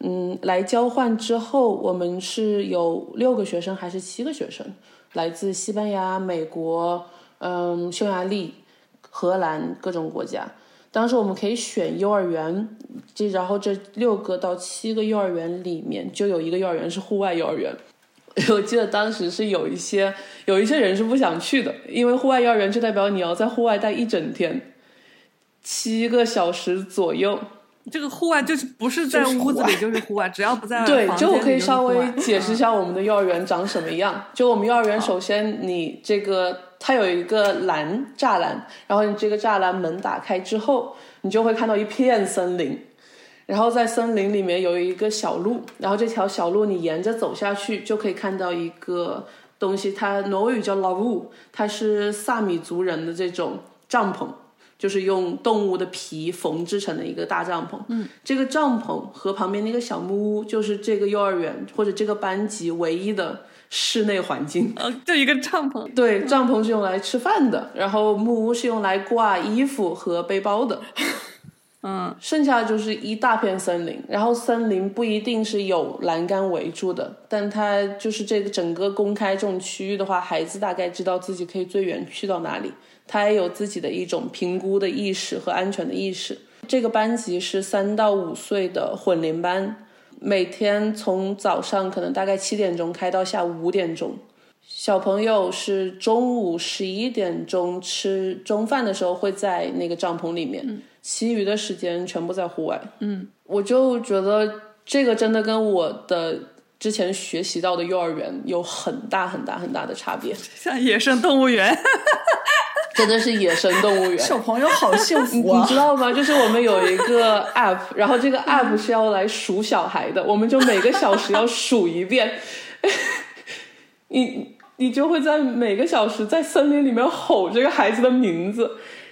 A: 嗯，来交换之后，我们是有六个学生还是七个学生，来自西班牙、美国、嗯，匈牙利、荷兰各种国家。当时我们可以选幼儿园，这然后这六个到七个幼儿园里面，就有一个幼儿园是户外幼儿园。我记得当时是有一些有一些人是不想去的，因为户外幼儿园就代表你要在户外待一整天，七个小时左右。
C: 这个户外就是不是在屋子里就是户外，只要不在
A: 对，就我可以稍微解释一下我们的幼儿园长什么样。就我们幼儿园，首先你这个它有一个栏栅栏，然后你这个栅栏门打开之后，你就会看到一片森林。然后在森林里面有一个小路，然后这条小路你沿着走下去，就可以看到一个东西，它挪威语叫 lavu，它是萨米族人的这种帐篷。就是用动物的皮缝制成的一个大帐篷。嗯，这个帐篷和旁边那个小木屋，就是这个幼儿园或者这个班级唯一的室内环境。
C: 呃，就一个帐篷。
A: 对，帐篷是用来吃饭的，然后木屋是用来挂衣服和背包的。
C: 嗯
A: 剩下就是一大片森林，然后森林不一定是有栏杆围住的，但它就是这个整个公开这种区域的话，孩子大概知道自己可以最远去到哪里，他也有自己的一种评估的意识和安全的意识。这个班级是三到五岁的混龄班，每天从早上可能大概七点钟开到下午五点钟。小朋友是中午十一点钟吃中饭的时候会在那个帐篷里面，其余的时间全部在户外。
C: 嗯，
A: 我就觉得这个真的跟我的之前学习到的幼儿园有很大很大很大的差别，
C: 像野生动物园。
A: 真的是野生动物园。
B: 小朋友好幸福
A: 你
B: 啊！
A: 知道吗？就是我们有一个 app，然后这个 app 是要来数小孩的，我们就每个小时要数一遍。你你就会在每个小时在森林里面吼这个孩子的名字，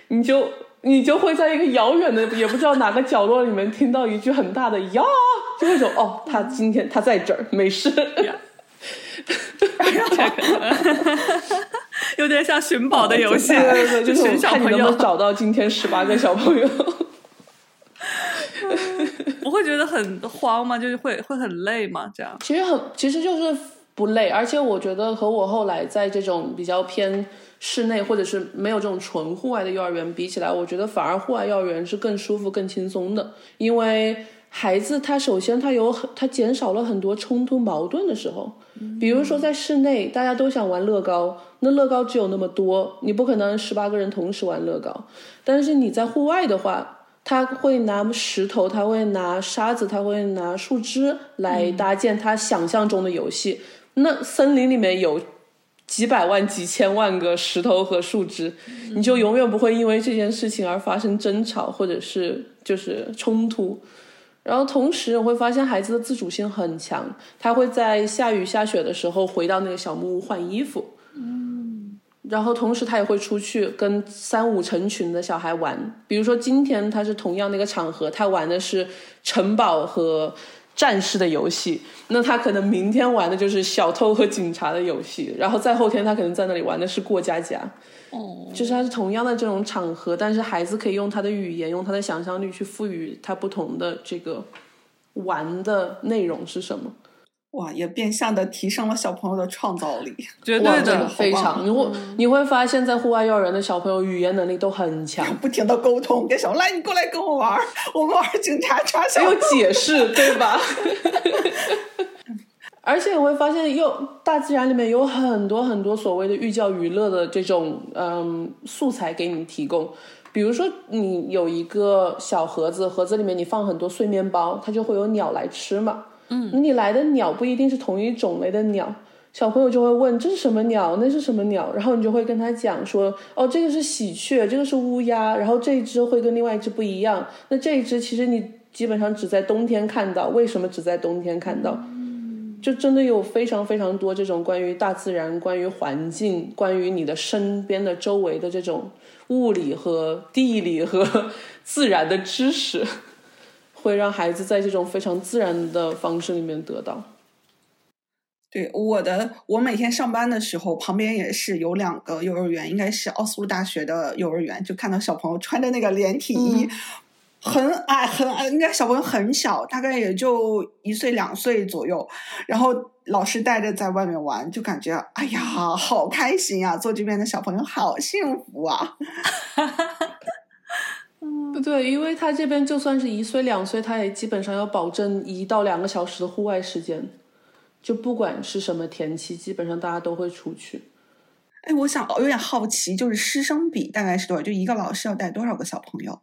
A: 你就你就会在一个遥远的也不知道哪个角落里面听到一句很大的呀，就会说哦，他今天他在这儿，没事。
C: 有点像寻宝的游戏，
A: 对对对，就是
C: 寻小朋友
A: 看你能不能，找到今天十八个小朋友。
C: 不会觉得很慌吗？就是会会很累吗？这样？
A: 其实很，其实就是不累，而且我觉得和我后来在这种比较偏室内或者是没有这种纯户外的幼儿园比起来，我觉得反而户外幼儿园是更舒服、更轻松的，因为孩子他首先他有很他减少了很多冲突矛盾的时候，比如说在室内大家都想玩乐高，那乐高只有那么多，你不可能十八个人同时玩乐高，但是你在户外的话。他会拿石头，他会拿沙子，他会拿树枝来搭建他想象中的游戏。那森林里面有几百万、几千万个石头和树枝，你就永远不会因为这件事情而发生争吵或者是就是冲突。然后同时我会发现孩子的自主性很强，他会在下雨下雪的时候回到那个小木屋换衣服。嗯然后同时他也会出去跟三五成群的小孩玩，比如说今天他是同样的一个场合，他玩的是城堡和战士的游戏，那他可能明天玩的就是小偷和警察的游戏，然后再后天他可能在那里玩的是过家家。
C: 哦，
A: 就是它是同样的这种场合，但是孩子可以用他的语言，用他的想象力去赋予他不同的这个玩的内容是什么。
B: 哇，也变相的提升了小朋友的创造力。
C: 绝对
A: 的
C: 的。
A: 非常，你会你会发现在户外幼儿园的小朋友语言能力都很强，
B: 不停的沟通，跟小朋友来，你过来跟我玩，我们玩警察抓小
A: 还有解释，对吧？而且你会发现，又大自然里面有很多很多所谓的寓教于乐的这种嗯素材给你提供。比如说，你有一个小盒子，盒子里面你放很多碎面包，它就会有鸟来吃嘛。嗯，你来的鸟不一定是同一种类的鸟，小朋友就会问这是什么鸟，那是什么鸟，然后你就会跟他讲说，哦，这个是喜鹊，这个是乌鸦，然后这一只会跟另外一只不一样，那这一只其实你基本上只在冬天看到，为什么只在冬天看到？就真的有非常非常多这种关于大自然、关于环境、关于你的身边的周围的这种物理和地理和 自然的知识，会让孩子在这种非常自然的方式里面得到。
B: 对我的，我每天上班的时候，旁边也是有两个幼儿园，应该是奥斯陆大学的幼儿园，就看到小朋友穿着那个连体衣，很矮很矮，应该小朋友很小，大概也就一岁两岁左右，然后老师带着在外面玩，就感觉哎呀，好开心呀、做这边的小朋友好幸福啊！
A: 不对，因为他这边就算是一岁两岁，他也基本上要保证一到两个小时的户外时间，就不管是什么天气，基本上大家都会出去。
B: 哎，我想我有点好奇，就是师生比大概是多少？就一个老师要带多少个小朋友？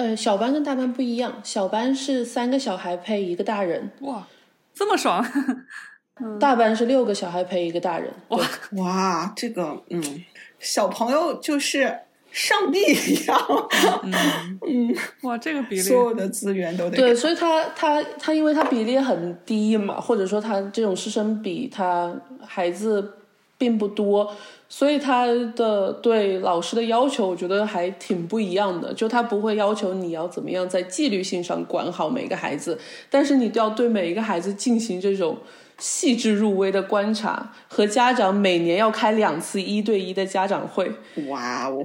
A: 呃，小班跟大班不一样，小班是三个小孩配一个大人，
C: 哇，这么爽！
A: 大班是六个小孩配一个大人。哇
B: 哇，这个嗯，小朋友就是上帝一样，嗯，
C: 哇，这个比例
B: 所有的资源都得
A: 对，所以他他他因为他比例很低嘛，或者说他这种师生比，他孩子并不多，所以他的对老师的要求，我觉得还挺不一样的。就他不会要求你要怎么样在纪律性上管好每个孩子，但是你都要对每一个孩子进行这种细致入微的观察，和家长每年要开两次一对一的家长会。
B: 哇哦，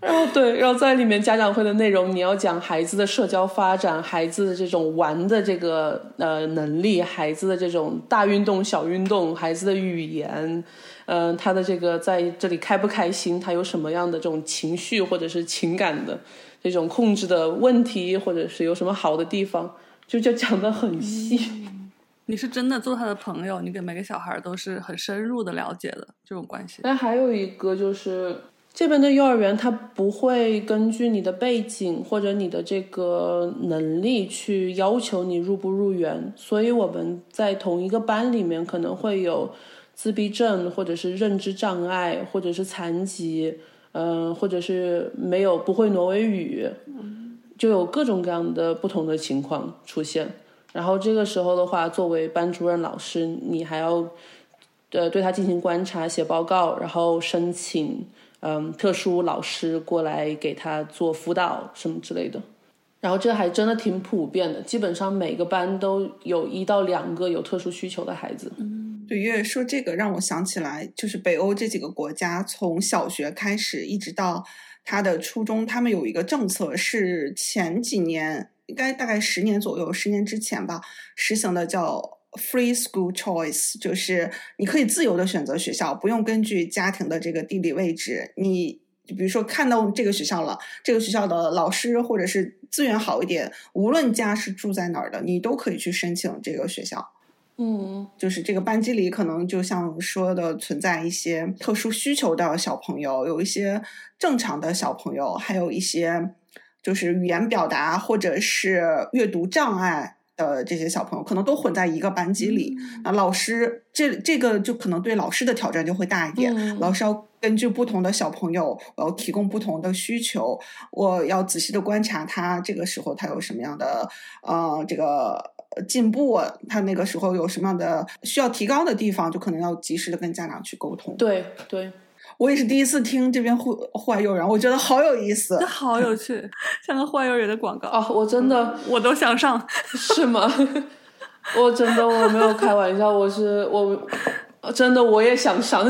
A: 然后对，然后在里面家长会的内容，你要讲孩子的社交发展，孩子的这种玩的这个呃能力，孩子的这种大运动、小运动，孩子的语言，嗯、他的这个在这里开不开心，他有什么样的这种情绪或者是情感的这种控制的问题，或者是有什么好的地方，就就讲的很细。
C: 你是真的做他的朋友，你给每个小孩都是很深入的了解的这种关系。
A: 但还有一个就是，这边的幼儿园他不会根据你的背景或者你的这个能力去要求你入不入园，所以我们在同一个班里面可能会有自闭症，或者是认知障碍，或者是残疾，嗯、或者是没有不会挪威语，就有各种各样的不同的情况出现。然后这个时候的话，作为班主任老师，你还要呃对他进行观察、写报告，然后申请嗯特殊老师过来给他做辅导什么之类的。然后这还真的挺普遍的，基本上每个班都有一到两个有特殊需求的孩子。
B: 月月说这个让我想起来，就是北欧这几个国家，从小学开始一直到他的初中，他们有一个政策是前几年，应该大概十年左右，十年之前吧，实行的叫 free school choice，就是你可以自由的选择学校，不用根据家庭的这个地理位置，你。比如说看到这个学校了，这个学校的老师或者是资源好一点，无论家是住在哪儿的，你都可以去申请这个学校。
A: 嗯，
B: 就是这个班级里可能就像说的存在一些特殊需求的小朋友，有一些正常的小朋友，还有一些就是语言表达或者是阅读障碍的这些小朋友，可能都混在一个班级里。那老师这这个就可能对老师的挑战就会大一点，
A: 嗯
B: 老师要根据不同的小朋友，我要提供不同的需求，我要仔细的观察他这个时候他有什么样的呃这个。呃进步，他那个时候有什么样的需要提高的地方，就可能要及时的跟家长去沟通。
A: 对对，
B: 我也是第一次听这边户户外幼儿园，我觉得好有意思。
C: 好有趣，像个坏幼儿园的广告，
A: 啊，我真的
C: 我都想上。
A: 是吗？我真的我没有开玩笑，我是我真的我也想上。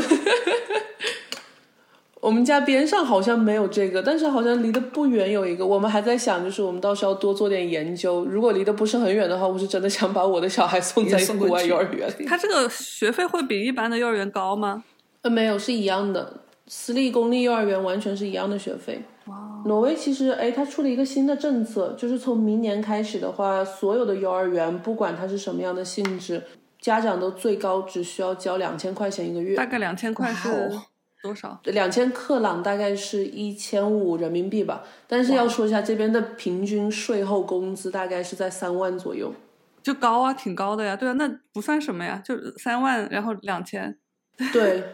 A: 我们家边上好像没有这个，但是好像离得不远有一个。我们还在想，就是我们到时候要多做点研究。如果离得不是很远的话，我是真的想把我的小孩送在国外幼儿园里。
C: 他这个学费会比一般的幼儿园高吗？
A: 呃，没有，是一样的。私立公立幼儿园完全是一样的学费。
C: 哇，
A: 挪威其实，哎，他出了一个新的政策，就是从明年开始的话，所有的幼儿园，不管它是什么样的性质，家长都最高只需要交两千块钱一个月
C: 大。概两千块是多少？
A: 两千克朗大概是一千五人民币吧，但是要说一下，这边的平均税后工资大概是在三万左右。
C: 就高啊，挺高的呀。对啊，那不算什么呀，就三万，然后两千。
A: 对，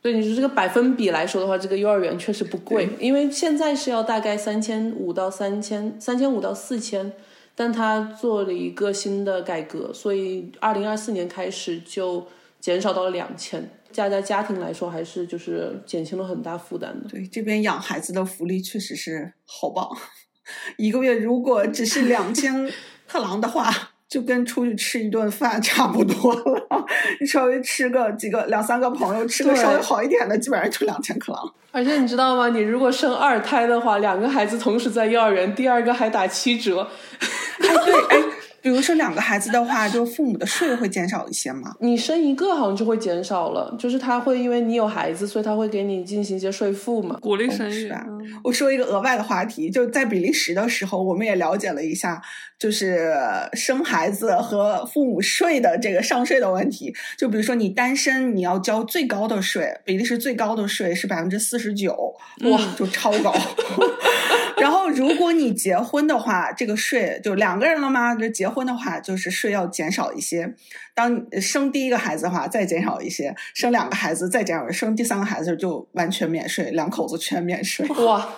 A: 对，你说这个百分比来说的话，这个幼儿园确实不贵，因为现在是要大概三千五到三千，三千五到四千，但他做了一个新的改革，所以二零二四年开始就减少到了两千，加在家庭来说还是就是减轻了很大负担的。
B: 对，这边养孩子的福利确实是好棒，一个月如果只是两千克朗的话，就跟出去吃一顿饭差不多了。你 稍微吃个几个两三个朋友，吃个稍微好一点的，基本上就两千克朗。
A: 而且你知道吗？你如果生二胎的话，两个孩子同时在幼儿园，第二个还打七折。
B: 哎，对，哎，比如说两个孩子的话，就父母的税会减少一些吗？
A: 你生一个好像就会减少了，就是他会因为你有孩子，所以他会给你进行一些税负嘛。
C: 鼓励生育。
B: 是吧
C: 嗯
B: 我说一个额外的话题，就在比利时的时候，我们也了解了一下，就是生孩子和父母税的这个上税的问题。就比如说你单身，你要交最高的税，比利时最高的税是百分之四十九，哇，就超高。然后如果你结婚的话，这个税就两个人了吗？就结婚的话，就是税要减少一些。当生第一个孩子的话，再减少一些；生两个孩子再减少，生第三个孩子就完全免税，两口子全免税。
A: 哇，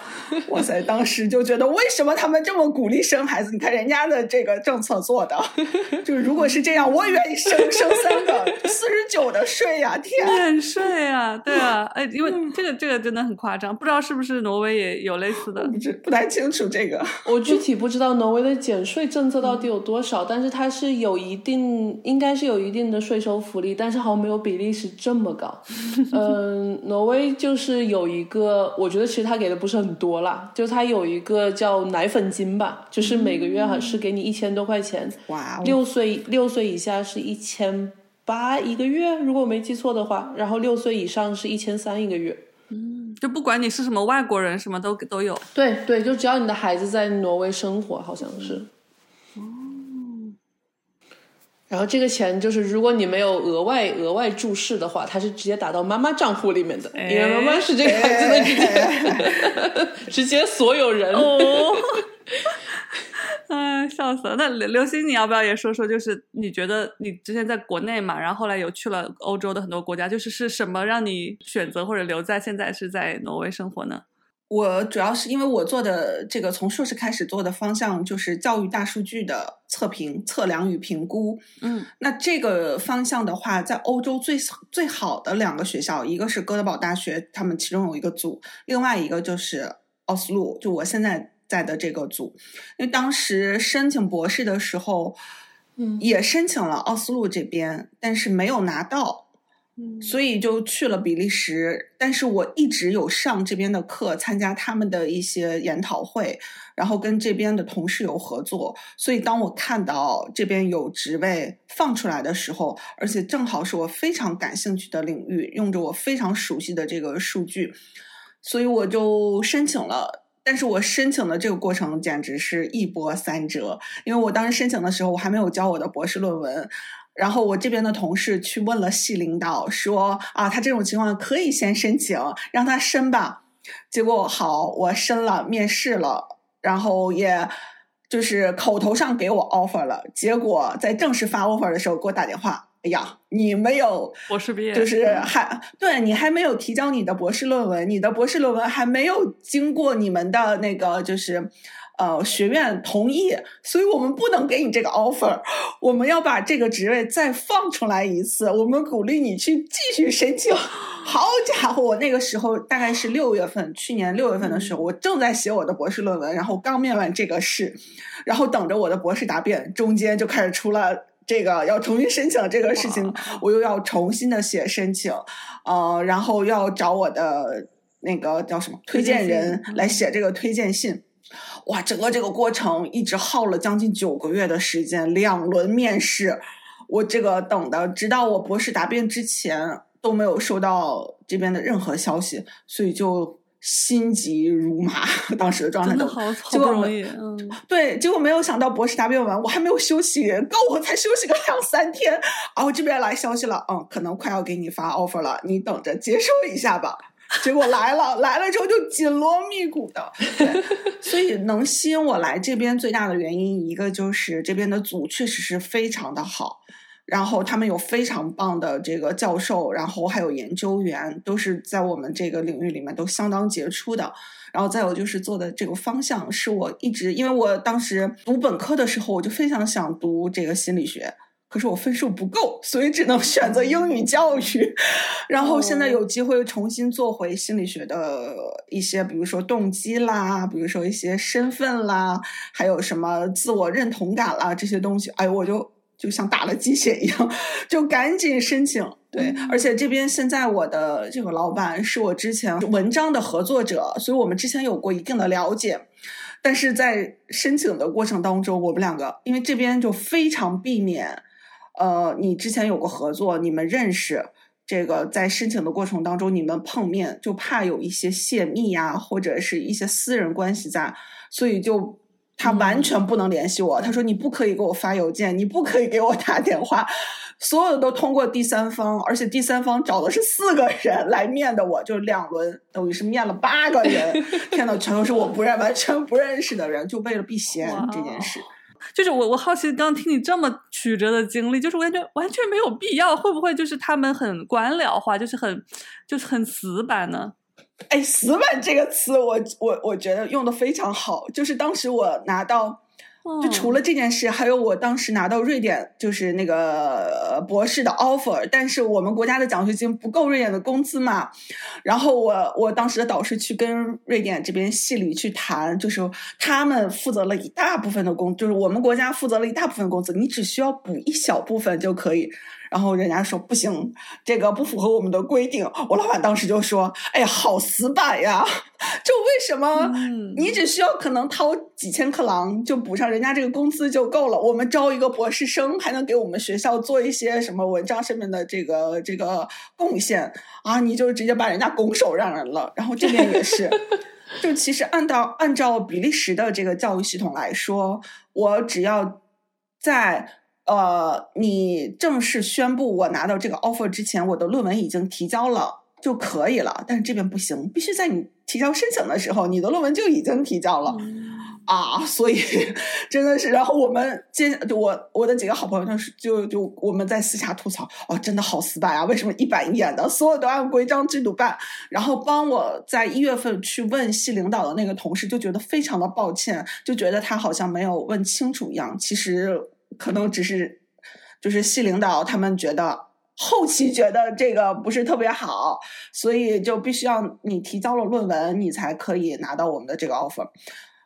B: 哇塞！当时就觉得为什么他们这么鼓励生孩子？你看人家的这个政策做的，就是如果是这样，我也愿意生生三个，四十九的税呀、天！
C: 免税啊，对啊，哎，因为这个这个真的很夸张，不知道是不是挪威也有类似的。
B: 不知不太太清楚这个。
A: 我具体不知道挪威的减税政策到底有多少，但是它是有一定，应该是有一定的税收福利，但是好像没有比利时这么高。嗯，挪威就是有一个，我觉得其实他给的不是很多啦，就他有一个叫奶粉金吧，就是每个月还是给你一千多块钱。
B: 哇哦，
A: 六岁六岁以下是一千八一个月，如果我没记错的话，然后六岁以上是一千三一个月。
C: 就不管你是什么外国人，什么都都有。
A: 对对，就只要你的孩子在挪威生活，好像是。哦。然后这个钱就是，如果你没有额外额外注释的话，它是直接打到妈妈账户里面的，因为妈妈是这个孩子的直接 直接所有人。
C: 哦。哎，笑死了！那刘刘星，你要不要也说说？就是你觉得你之前在国内嘛，然后后来有去了欧洲的很多国家，就是是什么让你选择或者留在现在是在挪威生活呢？
B: 我主要是因为我做的这个从硕士开始做的方向就是教育大数据的测评、测量与评估。
C: 嗯，
B: 那这个方向的话，在欧洲最最好的两个学校，一个是哥德堡大学，他们其中有一个组，另外一个就是奥斯陆，就我现在。在的这个组，因为当时申请博士的时候，
A: 嗯，
B: 也申请了奥斯陆这边，但是没有拿到，
A: 嗯，
B: 所以就去了比利时。但是我一直有上这边的课，参加他们的一些研讨会，然后跟这边的同事有合作。所以当我看到这边有职位放出来的时候，而且正好是我非常感兴趣的领域，用着我非常熟悉的这个数据，所以我就申请了。但是我申请的这个过程简直是一波三折，因为我当时申请的时候，我还没有交我的博士论文，然后我这边的同事去问了系领导，说啊，他这种情况可以先申请，让他申吧。结果好，我申了，面试了，然后也就是口头上给我 offer 了，结果在正式发 offer 的时候给我打电话。哎呀，你没有
C: 博士毕业，
B: 就是还对你还没有提交你的博士论文，你的博士论文还没有经过你们的那个就是呃学院同意，所以我们不能给你这个 offer。我们要把这个职位再放出来一次，我们鼓励你去继续申请。好家伙，我那个时候大概是六月份，去年六月份的时候，我正在写我的博士论文，然后刚面完这个试，然后等着我的博士答辩，中间就开始出了。这个要重新申请这个事情，我又要重新的写申请，呃，然后要找我的那个叫什么推荐人来写这个推荐信，哇，整个这个过程一直耗了将近九个月的时间，两轮面试，我这个等的，直到我博士答辩之前都没有收到这边的任何消息，所以就。心急如麻，当时的状态都
C: 好好不容易，嗯，
B: 对，结果没有想到博士答辩完，我还没有休息，够我才休息个两三天，然后这边来消息了，嗯，可能快要给你发 offer 了，你等着接受一下吧。结果来了，来了之后就紧锣密鼓的，所以能吸引我来这边最大的原因，一个就是这边的组确实是非常的好。然后他们有非常棒的这个教授，然后还有研究员，都是在我们这个领域里面都相当杰出的。然后再有就是做的这个方向，是我一直因为我当时读本科的时候，我就非常想读这个心理学，可是我分数不够，所以只能选择英语教育。然后现在有机会重新做回心理学的一些，比如说动机啦，比如说一些身份啦，还有什么自我认同感啦这些东西，哎，我就。就像打了鸡血一样，就赶紧申请。对，而且这边现在我的这个老板是我之前文章的合作者，所以我们之前有过一定的了解。但是在申请的过程当中，我们两个因为这边就非常避免，呃，你之前有过合作，你们认识，这个在申请的过程当中你们碰面，就怕有一些泄密呀，或者是一些私人关系在，所以就。他完全不能联系我，他说你不可以给我发邮件，你不可以给我打电话，所有的都通过第三方，而且第三方找的是四个人来面的，我就两轮，等于是面了八个人，天呐，全都是我不认完全不认识的人，就为了避嫌这件事。
C: 就是我我好奇，刚听你这么曲折的经历，就是完全完全没有必要，会不会就是他们很官僚化，就是很就是很死板呢？
B: 哎，死板这个词，我我我觉得用的非常好。就是当时我拿到就除了这件事，还有我当时拿到瑞典就是那个博士的 offer，但是我们国家的奖学金不够瑞典的工资嘛。然后我我当时的导师去跟瑞典这边系里去谈，就是他们负责了一大部分的工，就是我们国家负责了一大部分工资，你只需要补一小部分就可以。然后人家说不行，这个不符合我们的规定。我老板当时就说：“哎呀，好死板呀！就为什么你只需要可能掏几千克朗就补上人家这个工资就够了？我们招一个博士生还能给我们学校做一些什么文章上面的这个这个贡献啊？你就直接把人家拱手让人了。然后这边也是，就其实按照按照比利时的这个教育系统来说，我只要在。呃，你正式宣布我拿到这个 offer 之前，我的论文已经提交了就可以了。但是这边不行，必须在你提交申请的时候，你的论文就已经提交了啊！所以真的是，然后我们接我我的几个好朋友当时就就我们在私下吐槽，哦，真的好死板啊！为什么一板一眼的，所有都按规章制度办？然后帮我在一月份去问系领导的那个同事就觉得非常的抱歉，就觉得他好像没有问清楚一样。其实。可能只是，就是系领导他们觉得后期觉得这个不是特别好，所以就必须要你提交了论文，你才可以拿到我们的这个 offer。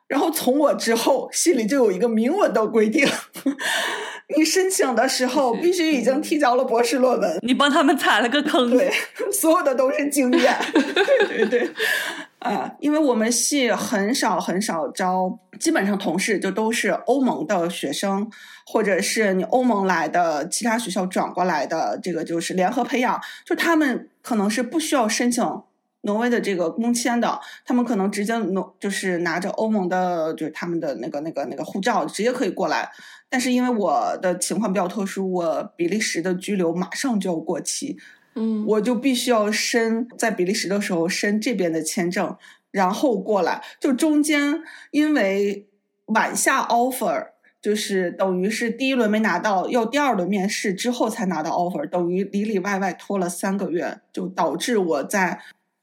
B: 然后从我之后，系里就有一个明文的规定，你申请的时候必须已经提交了博士论文。
C: 你帮他们踩了个坑，
B: 对，所有的都是经验，对 对对。呃，因为我们系很少很少招，基本上同事就都是欧盟的学生，或者是你欧盟来的其他学校转过来的，这个就是联合培养，就他们可能是不需要申请挪威的这个工签的，他们可能直接挪就是拿着欧盟的，就是他们的那个那个那个护照，直接可以过来。但是因为我的情况比较特殊，我比利时的居留马上就要过期。
A: 嗯，
B: 我就必须要申在比利时的时候申这边的签证，然后过来。就中间因为晚下 offer，就是等于是第一轮没拿到，要第二轮面试之后才拿到 offer，等于里里外外拖了三个月，就导致我在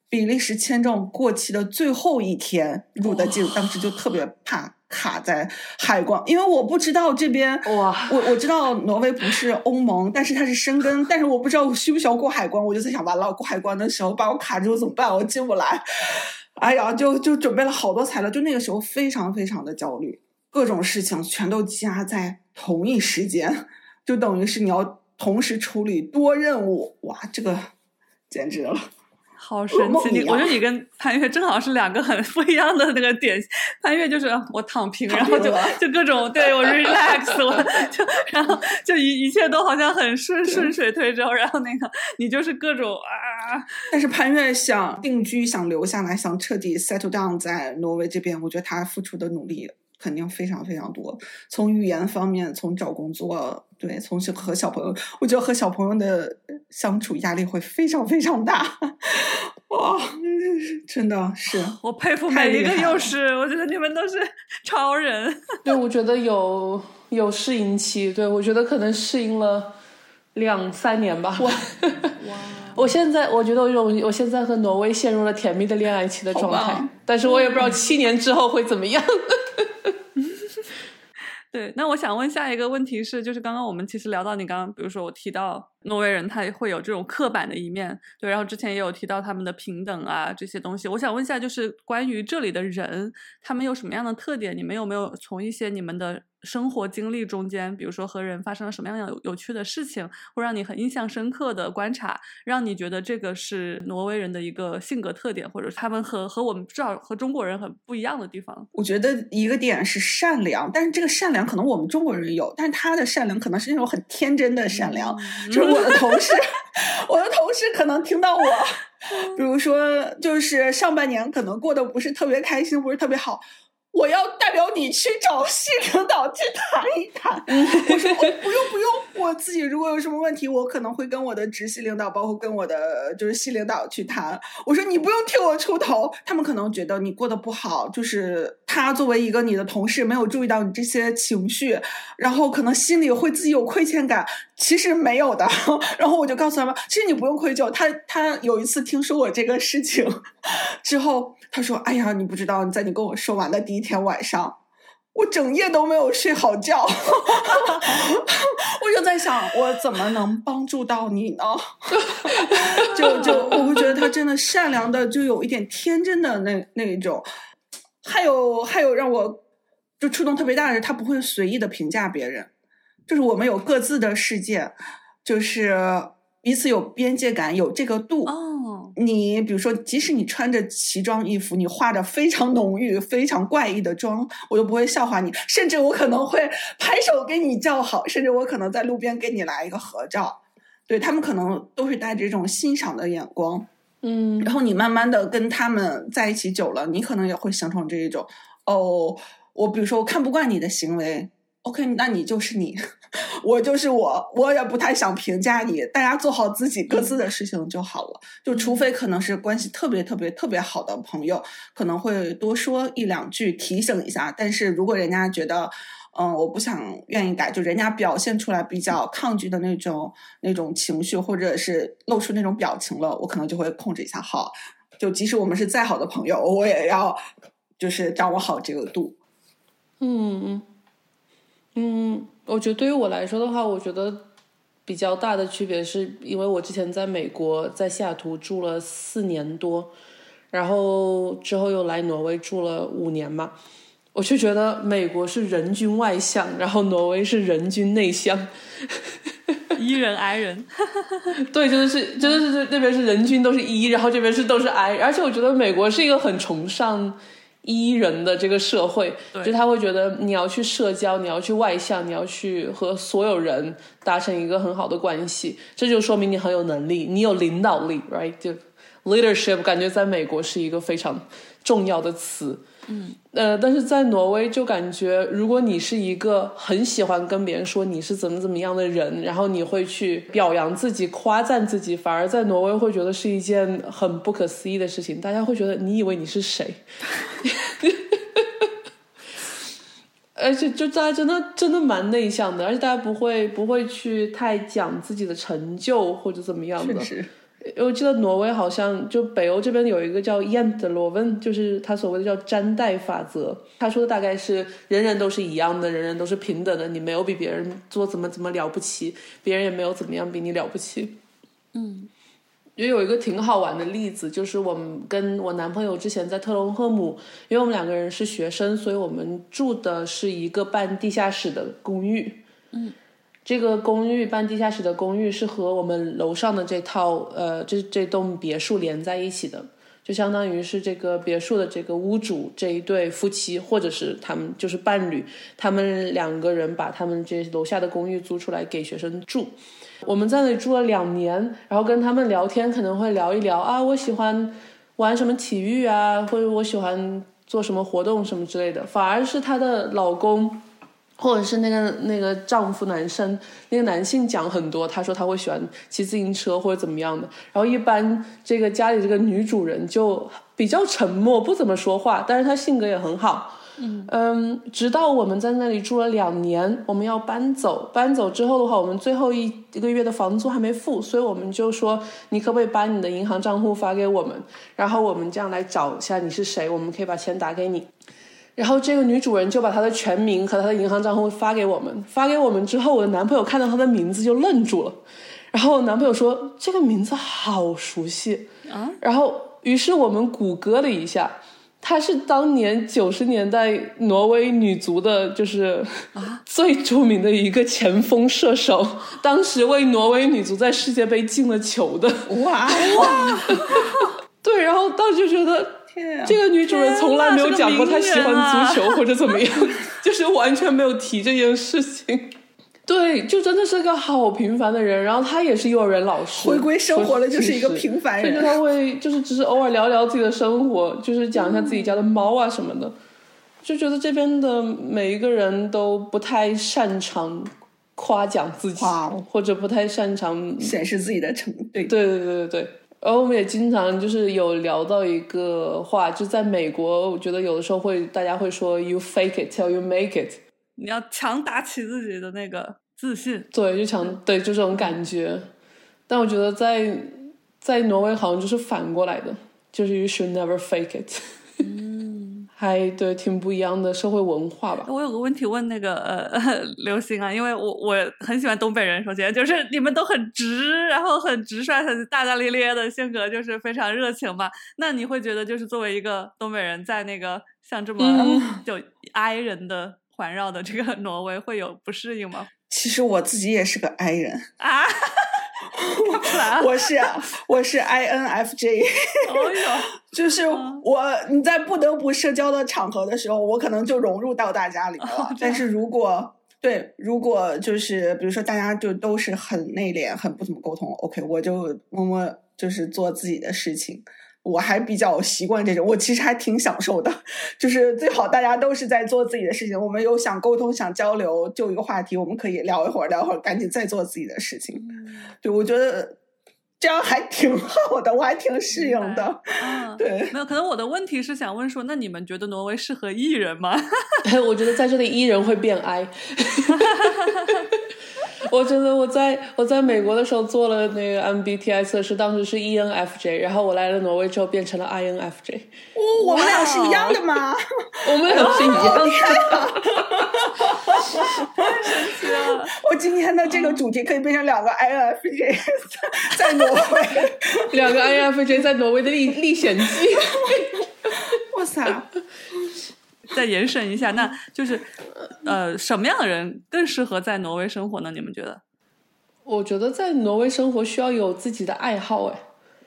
B: 比利时签证过期的最后一天入的境，当时就特别怕。卡在海关，因为我不知道这边
A: 哇，
B: 我我知道挪威不是欧盟，但是它是申根，但是我不知道我需不需要过海关，我就在想，完了过海关的时候把我卡住怎么办？我进不来，哎呀，就就准备了好多材料，就那个时候非常非常的焦虑，各种事情全都加在同一时间，就等于是你要同时处理多任务，哇，这个简直了。
C: 好神奇！你我觉得你跟潘越正好是两个很不一样的那个点。潘越就是我躺平，然后就就各种对我 relax，我就然后就一一切都好像很顺顺水推舟。然后那个你就是各种啊。
B: 但是潘越想定居，想留下来，想彻底 settle down 在挪威这边，我觉得他付出的努力。肯定非常非常多，从语言方面，从找工作，对，从和小朋友，我觉得和小朋友的相处压力会非常非常大，哇，真的是，
C: 我佩服每一个幼师，我觉得你们都是 超人。
A: 对，我觉得有有适应期，对我觉得可能适应了两三年吧。哇，我现在我觉得我种，我现在和挪威陷入了甜蜜的恋爱期的状态，但是我也不知道七年之后会怎么样。
C: 对，那我想问下一个问题是，就是刚刚我们其实聊到你刚刚，比如说我提到挪威人他会有这种刻板的一面，对，然后之前也有提到他们的平等啊这些东西，我想问一下，就是关于这里的人，他们有什么样的特点？你们有没有从一些你们的？生活经历中间，比如说和人发生了什么样有有趣的事情，会让你很印象深刻的观察，让你觉得这个是挪威人的一个性格特点，或者他们和和我们至少和中国人很不一样的地方。
B: 我觉得一个点是善良，但是这个善良可能我们中国人有，但是他的善良可能是那种很天真的善良。就是我的同事，我的同事可能听到我，比如说就是上半年可能过得不是特别开心，不是特别好。我要代表你去找系领导去谈一谈。我说我不用不用，我自己如果有什么问题，我可能会跟我的直系领导，包括跟我的就是系领导去谈。我说你不用替我出头，他们可能觉得你过得不好，就是他作为一个你的同事，没有注意到你这些情绪，然后可能心里会自己有亏欠感。其实没有的。然后我就告诉他们，其实你不用愧疚。他他有一次听说我这个事情 之后。他说：“哎呀，你不知道，在你跟我说完的第一天晚上，我整夜都没有睡好觉，我就在想，我怎么能帮助到你呢？就就我会觉得他真的善良的，就有一点天真的那那一种。还有还有让我就触动特别大的是，他不会随意的评价别人，就是我们有各自的世界，就是彼此有边界感，有这个度。
C: 哦，
B: 你比如说，即使你穿着奇装异服，你化着非常浓郁、非常怪异的妆，我都不会笑话你，甚至我可能会拍手给你叫好，甚至我可能在路边给你来一个合照。对他们可能都是带着这种欣赏的眼光，
A: 嗯
B: 然后你慢慢的跟他们在一起久了，你可能也会形成这一种哦，我比如说我看不惯你的行为，OK，那你就是你，我就是我，我也不太想评价你，大家做好自己各自的事情就好了。就除非可能是关系特别特别特别好的朋友，可能会多说一两句提醒一下。但是如果人家觉得，嗯，我不想愿意改，就人家表现出来比较抗拒的那种那种情绪，或者是露出那种表情了，我可能就会控制一下。好，就即使我们是再好的朋友，我也要就是掌握好这个度。
A: 嗯嗯，我觉得对于我来说的话，我觉得比较大的区别是因为我之前在美国在西雅图住了四年多，然后之后又来挪威住了五年嘛，我就觉得美国是人均外向，然后挪威是人均内向。
C: E 人 I 人，
A: 对，真的是真的是那边是人均都是一然后这边是都是 I，而且我觉得美国是一个很崇尚 E 人的这个社会，就他会觉得你要去社交，你要去外向，你要去和所有人达成一个很好的关系，这就说明你很有能力，你有领导力，right？就 leadership 感觉在美国是一个非常重要的词。嗯，呃，但是在挪威就感觉，如果你是一个很喜欢跟别人说你是怎么怎么样的人，然后你会去表扬自己、夸赞自己，反而在挪威会觉得是一件很不可思议的事情。大家会觉得你以为你是谁？而且就大家真的真的蛮内向的，而且大家不会不会去太讲自己的成就或者怎么样的。
B: 实，
A: 我记得挪威好像就北欧这边有一个叫 y a n t l o v e n 就是他所谓的叫粘带法则。他说的大概是人人都是一样的，人人都是平等的，你没有比别人做怎么怎么了不起，别人也没有怎么样比你了不起。
C: 嗯，
A: 也有一个挺好玩的例子，就是我们跟我男朋友之前在特隆赫姆，因为我们两个人是学生，所以我们住的是一个半地下室的公寓。
C: 嗯，
A: 这个公寓半地下室的公寓是和我们楼上的这套呃这这栋别墅连在一起的，就相当于是这个别墅的这个屋主这一对夫妻，或者是他们就是伴侣，他们两个人把他们这楼下的公寓租出来给学生住。我们在那里住了两年，然后跟他们聊天，可能会聊一聊啊，我喜欢玩什么体育啊，或者我喜欢做什么活动什么之类的。反而是她的老公，或者是那个那个丈夫男生，那个男性讲很多，他说他会喜欢骑自行车或者怎么样的。然后一般这个家里这个女主人就比较沉默，不怎么说话，但是她性格也很好。嗯，直到我们在那里住了两年，我们要搬走。搬走之后的话，我们最后一一个月的房租还没付，所以我们就说，你可不可以把你的银行账户发给我们？然后我们这样来找一下你是谁，我们可以把钱打给你。然后这个女主人就把她的全名和她的银行账户发给我们。发给我们之后，我的男朋友看到她的名字就愣住了。然后我男朋友说：“这个名字好熟悉。”
C: 啊，
A: 然后于是我们谷歌了一下，她是当年九十年代挪威女足的，就是啊最著名的一个前锋射手，当时为挪威女足在世界杯进了球的。
B: 哇哇，
A: 对，然后当时就觉得
B: 天啊！
A: 这个女主人从来没有讲过她喜欢足球或者怎么样，就是完全没有提这件事情。对，就真的是个好平凡的人。然后她也是幼儿园老师，
B: 回归生活了就是一个平凡人
A: 所以就她会就是只是偶尔聊聊自己的生活，就是讲一下自己家的猫啊什么的。就觉得这边的每一个人都不太擅长夸奖自己或者不太擅长
B: 显示自己的成对
A: 对对对对对。然后我们也经常就是有聊到一个话，就在美国，我觉得有的时候会大家会说 “you fake it till you make it”，
C: 你要强打起自己的那个自信。
A: 对，就强对就这种感觉。但我觉得在在挪威好像就是反过来的，就是 “you should never fake it”。还对挺不一样的社会文化吧。
C: 我有个问题问那个呃 刘星啊，因为我我很喜欢东北人，首先就是你们都很直，然后很直率、很大大咧咧的性格，就是非常热情吧。那你会觉得就是作为一个东北人，在那个像这么就 I 人的环绕的这个 挪威，会有不适应吗？
B: 其实我自己也是个 I 人
C: 啊。
B: 我是我是 INFJ，就是我你在不得不社交的场合的时候，我可能就融入到大家里了。但是如果对，如果就是比如说大家就都是很内敛、很不怎么沟通，OK，我就默默就是做自己的事情。我还比较习惯这种，我其实还挺享受的，就是最好大家都是在做自己的事情。我们有想沟通、想交流，就一个话题，我们可以聊一会儿，聊一会儿，赶紧再做自己的事情。对，我觉得这样还挺好的，我还挺适应的。
C: 嗯，
B: 对，
C: 没有，可能我的问题是想问说，那你们觉得挪威适合 E 人吗？
A: 我觉得在这里 E 人会变 I。我觉得我在我在美国的时候做了那个 MBTI 测试，当时是 ENFJ，然后我来了挪威之后变成了 INFJ。
B: 哦，我们俩是一样的吗？
A: 我们俩是一样的。
C: 太神奇 了！
B: 我今天的这个主题可以变成两个 INFJ 在挪威，
A: 两个 INFJ 在挪威的历历险记。
B: 哇塞！
C: 再延伸一下，那就是呃，什么样的人更适合在挪威生活呢？你们觉得？
A: 我觉得在挪威生活需要有自己的爱好，哎，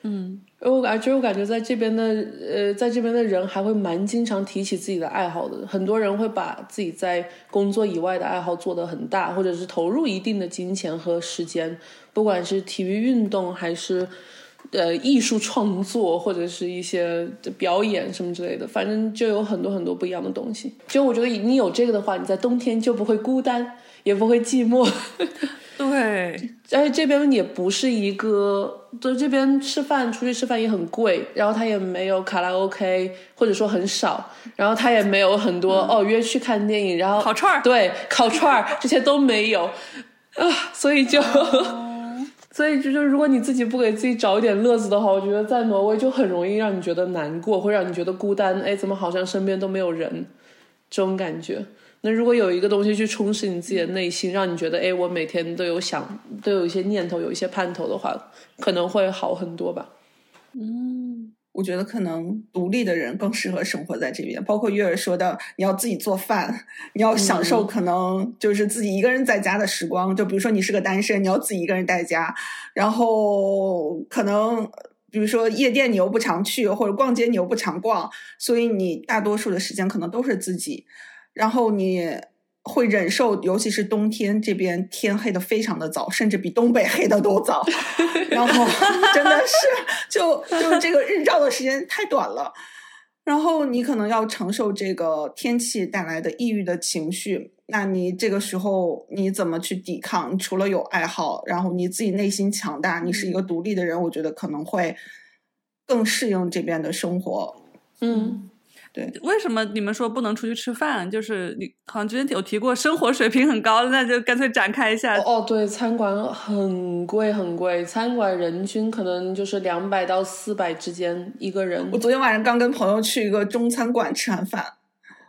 C: 嗯，
A: 我感觉我感觉在这边的呃，在这边的人还会蛮经常提起自己的爱好的。很多人会把自己在工作以外的爱好做得很大，或者是投入一定的金钱和时间，不管是体育运动还是。呃，艺术创作或者是一些表演什么之类的，反正就有很多很多不一样的东西。就我觉得你有这个的话，你在冬天就不会孤单，也不会寂寞。
C: 对，
A: 而且这边也不是一个，就这边吃饭出去吃饭也很贵，然后他也没有卡拉 OK，或者说很少，然后他也没有很多哦约去看电影，然后
C: 烤串儿，
A: 对，烤串儿这些都没有啊，所以就。所以就就，如果你自己不给自己找一点乐子的话，我觉得在挪威就很容易让你觉得难过，会让你觉得孤单。哎，怎么好像身边都没有人？这种感觉。那如果有一个东西去充实你自己的内心，让你觉得，哎，我每天都有想，都有一些念头，有一些盼头的话，可能会好很多吧。
C: 嗯。
B: 我觉得可能独立的人更适合生活在这边，包括月儿说的，你要自己做饭，你要享受可能就是自己一个人在家的时光。就比如说你是个单身，你要自己一个人在家，然后可能比如说夜店你又不常去，或者逛街你又不常逛，所以你大多数的时间可能都是自己，然后你。会忍受，尤其是冬天这边天黑的非常的早，甚至比东北黑的都早。然后真的是，就就这个日照的时间太短了。然后你可能要承受这个天气带来的抑郁的情绪。那你这个时候你怎么去抵抗？除了有爱好，然后你自己内心强大，你是一个独立的人，我觉得可能会更适应这边的生活。
A: 嗯。
B: 对，
C: 为什么你们说不能出去吃饭？就是你好像之前有提过，生活水平很高，那就干脆展开一下。
A: 哦，对，餐馆很贵很贵，餐馆人均可能就是两百到四百之间一个人。
B: 我昨天晚上刚跟朋友去一个中餐馆吃完饭，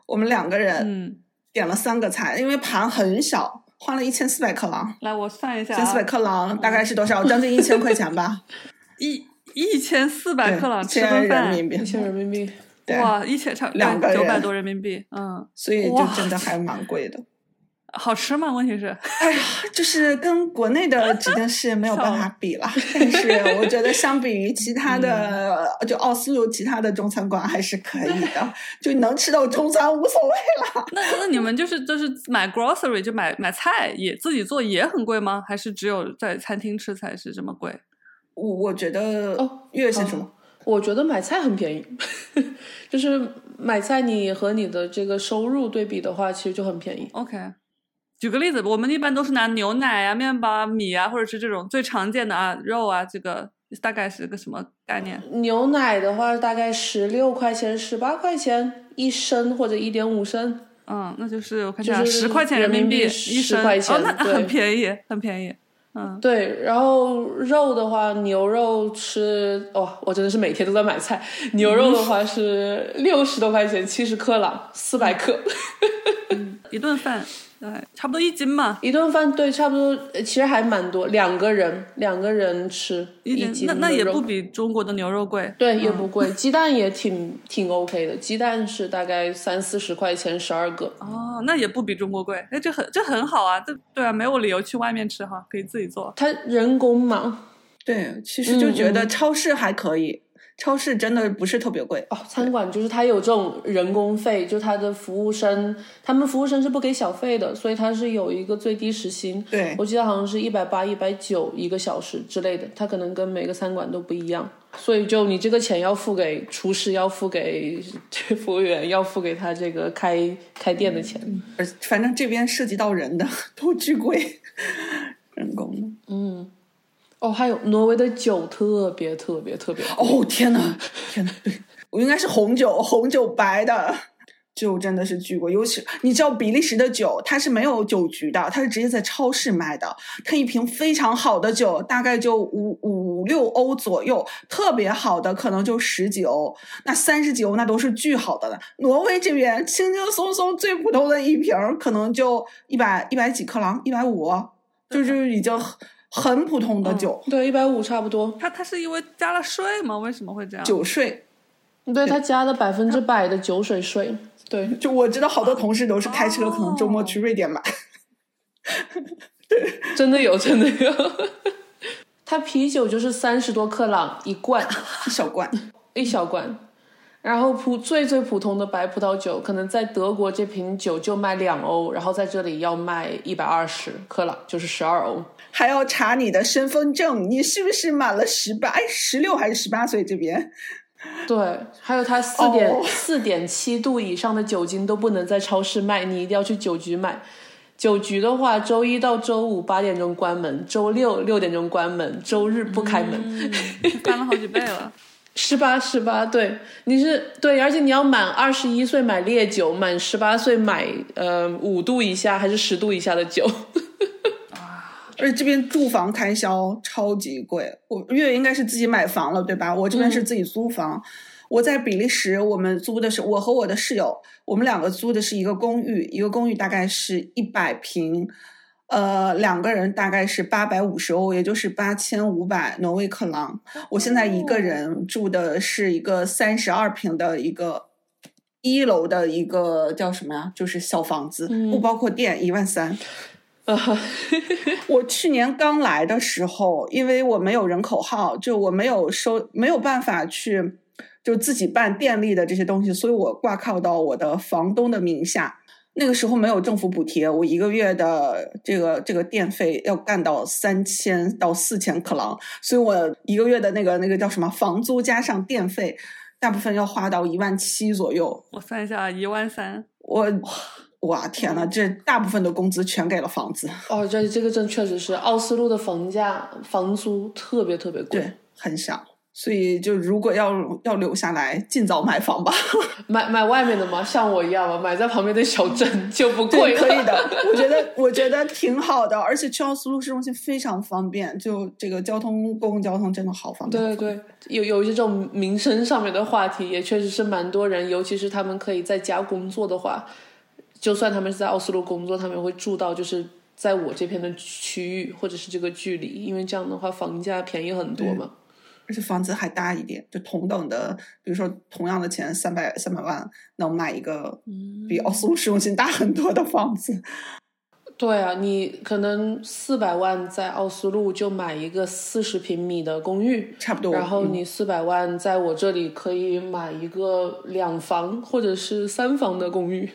B: 我们两个人点了三个菜，因为盘很小，花了一千四百克朗。
C: 来，我算一下，
B: 一千四百克朗大概是多少？将近一千块钱吧。
C: 一一千四百克朗，
B: 一千人民币，
A: 一千人民币。
C: 哇，一千差
B: 两个
C: 九百多人民币，嗯，
B: 所以就真的还蛮贵的。
C: 好吃吗？问题是，
B: 哎呀，就是跟国内的指定是没有办法比了。但是我觉得相比于其他的，就奥斯陆其他的中餐馆还是可以的，就能吃到中餐无所谓了。
C: 那那你们就是就是买 grocery 就买买菜也自己做也很贵吗？还是只有在餐厅吃才是这么贵？
B: 我我觉得哦，月先生。
A: 我觉得买菜很便宜，就是买菜你和你的这个收入对比的话，其实就很便宜。
C: OK，举个例子，我们一般都是拿牛奶啊、面包、米啊，或者是这种最常见的啊肉啊，这个大概是个什么概念？
A: 牛奶的话，大概十六块钱、十八块钱一升或者一点五升。
C: 嗯，那就是我看一下，十块钱
A: 人
C: 民币
A: 一
C: 升，
A: 哦，
C: 那很便宜，很便宜。嗯，
A: 对，然后肉的话，牛肉吃哦，我真的是每天都在买菜。牛肉的话是六十多块钱，七十克了，四百克。
C: 一顿饭，对，差不多一斤嘛。
A: 一顿饭对，差不多，呃其实还蛮多，两个人两个人吃一
C: 斤，那那也不比中国的牛肉贵。
A: 对，也不贵。鸡蛋也挺挺 OK 的，鸡蛋是大概三四十块钱十二个。
C: 哦，那也不比中国贵。哎，这很这很好啊，这对啊，没有理由去外面吃哈，可以自己做。
A: 它人工嘛，
B: 对，其实就觉得
A: 嗯
B: 超市还可以，超市真的不是特别贵。
A: 哦，餐馆就是它有这种人工费，就它的服务生，他们服务生是不给小费的，所以它是有一个最低时薪。
B: 对
A: 我记得好像是一百八、一百九一个小时之类的，它可能跟每个餐馆都不一样，所以就你这个钱要付给厨师，要付给服务员，要付给他这个开开店的钱。
B: 而反正这边涉及到人的都巨贵，人工的。
A: 哦，还有挪威的酒特别特别特别
B: 哦天呐，天呐，对我应该是红酒，红酒白的酒真的是巨贵，尤其你知道比利时的酒，它是没有酒局的，它是直接在超市卖的，它一瓶非常好的酒大概就五五六欧左右，特别好的可能就十几欧，那三十几欧那都是巨好的了。挪威这边轻轻松松最普通的一瓶可能就一百一百几克朗，一百五，就是已经很很普通的酒，
A: 对，一百五差不多。
C: 它它是因为加了税吗？为什么会这样？
B: 酒税。
A: 对，它加了百分之百的酒水税。对，
B: 就我知道好多同事都是开车，可能周末去瑞典买。
A: 真的有，真的有。它啤酒就是三十多克朗一罐，
B: 一小罐，
A: 一小罐。然后普最最普通的白葡萄酒，可能在德国这瓶酒就卖两欧，然后在这里要卖一百二十克朗，就是十二欧。
B: 还要查你的身份证，你是不是满了十八？哎，十六还是十八岁？这边
A: 对，还有它四点
B: 哦
A: 四点七度以上的酒精都不能在超市卖，你一定要去酒局买。酒局的话，周一到周五八点钟关门，周六六点钟关门，周日不开门。
C: 嗯，翻了好几倍了。
A: 十八十八，对，你是对，而且你要满二十一岁买烈酒，满十八岁买呃五度以下还是十度以下的酒。
B: 而且这边住房开销超级贵。我月应该是自己买房了，对吧？我这边是自己租房。我在比利时，我们租的是我和我的室友，我们两个租的是一个公寓，一个公寓大概是一百平，呃，两个人大概是八百五十欧，也就是八千五百挪威克朗。我现在一个人住的是一个三十二平的一个一楼的一个叫什么呀？就是小房子，不包括电，一万三。我去年刚来的时候，因为我没有人口号，就我没有收，没有办法去就自己办电力的这些东西，所以我挂靠到我的房东的名下。那个时候没有政府补贴，我一个月的这个这个电费要干到三千到四千克朗，所以我一个月的那个那个叫什么房租加上电费，大部分要花到一万七左右。
C: 我算一下，一万三。
B: 我哇天呐，这大部分的工资全给了房子，
A: 哦，这这个真确实是奥斯陆的房价房租特别特别贵，
B: 对，很小。所以就如果要要留下来，尽早买房吧。
A: 买买外面的吗，像我一样嘛，买在旁边的小镇就不贵。
B: 可以的，我觉得我觉得挺好的，而且去奥斯陆市中心非常方便，就这个交通公共交通真的好方便。
A: 对对对，有有一些这种民生上面的话题，也确实是蛮多人，尤其是他们可以在家工作的话，就算他们是在奥斯陆工作，他们也会住到就是在我这片的区域或者是这个距离，因为这样的话房价便宜很多嘛。
B: 而且房子还大一点，就同等的，比如说同样的钱，三百三百万能买一个比奥斯陆市中心大很多的房子。
A: 对啊，你可能四百万在奥斯陆就买一个四十平米的公寓，
B: 差不多。
A: 然后
B: 嗯
A: 你四百万在我这里可以买一个两房或者是三房的公寓，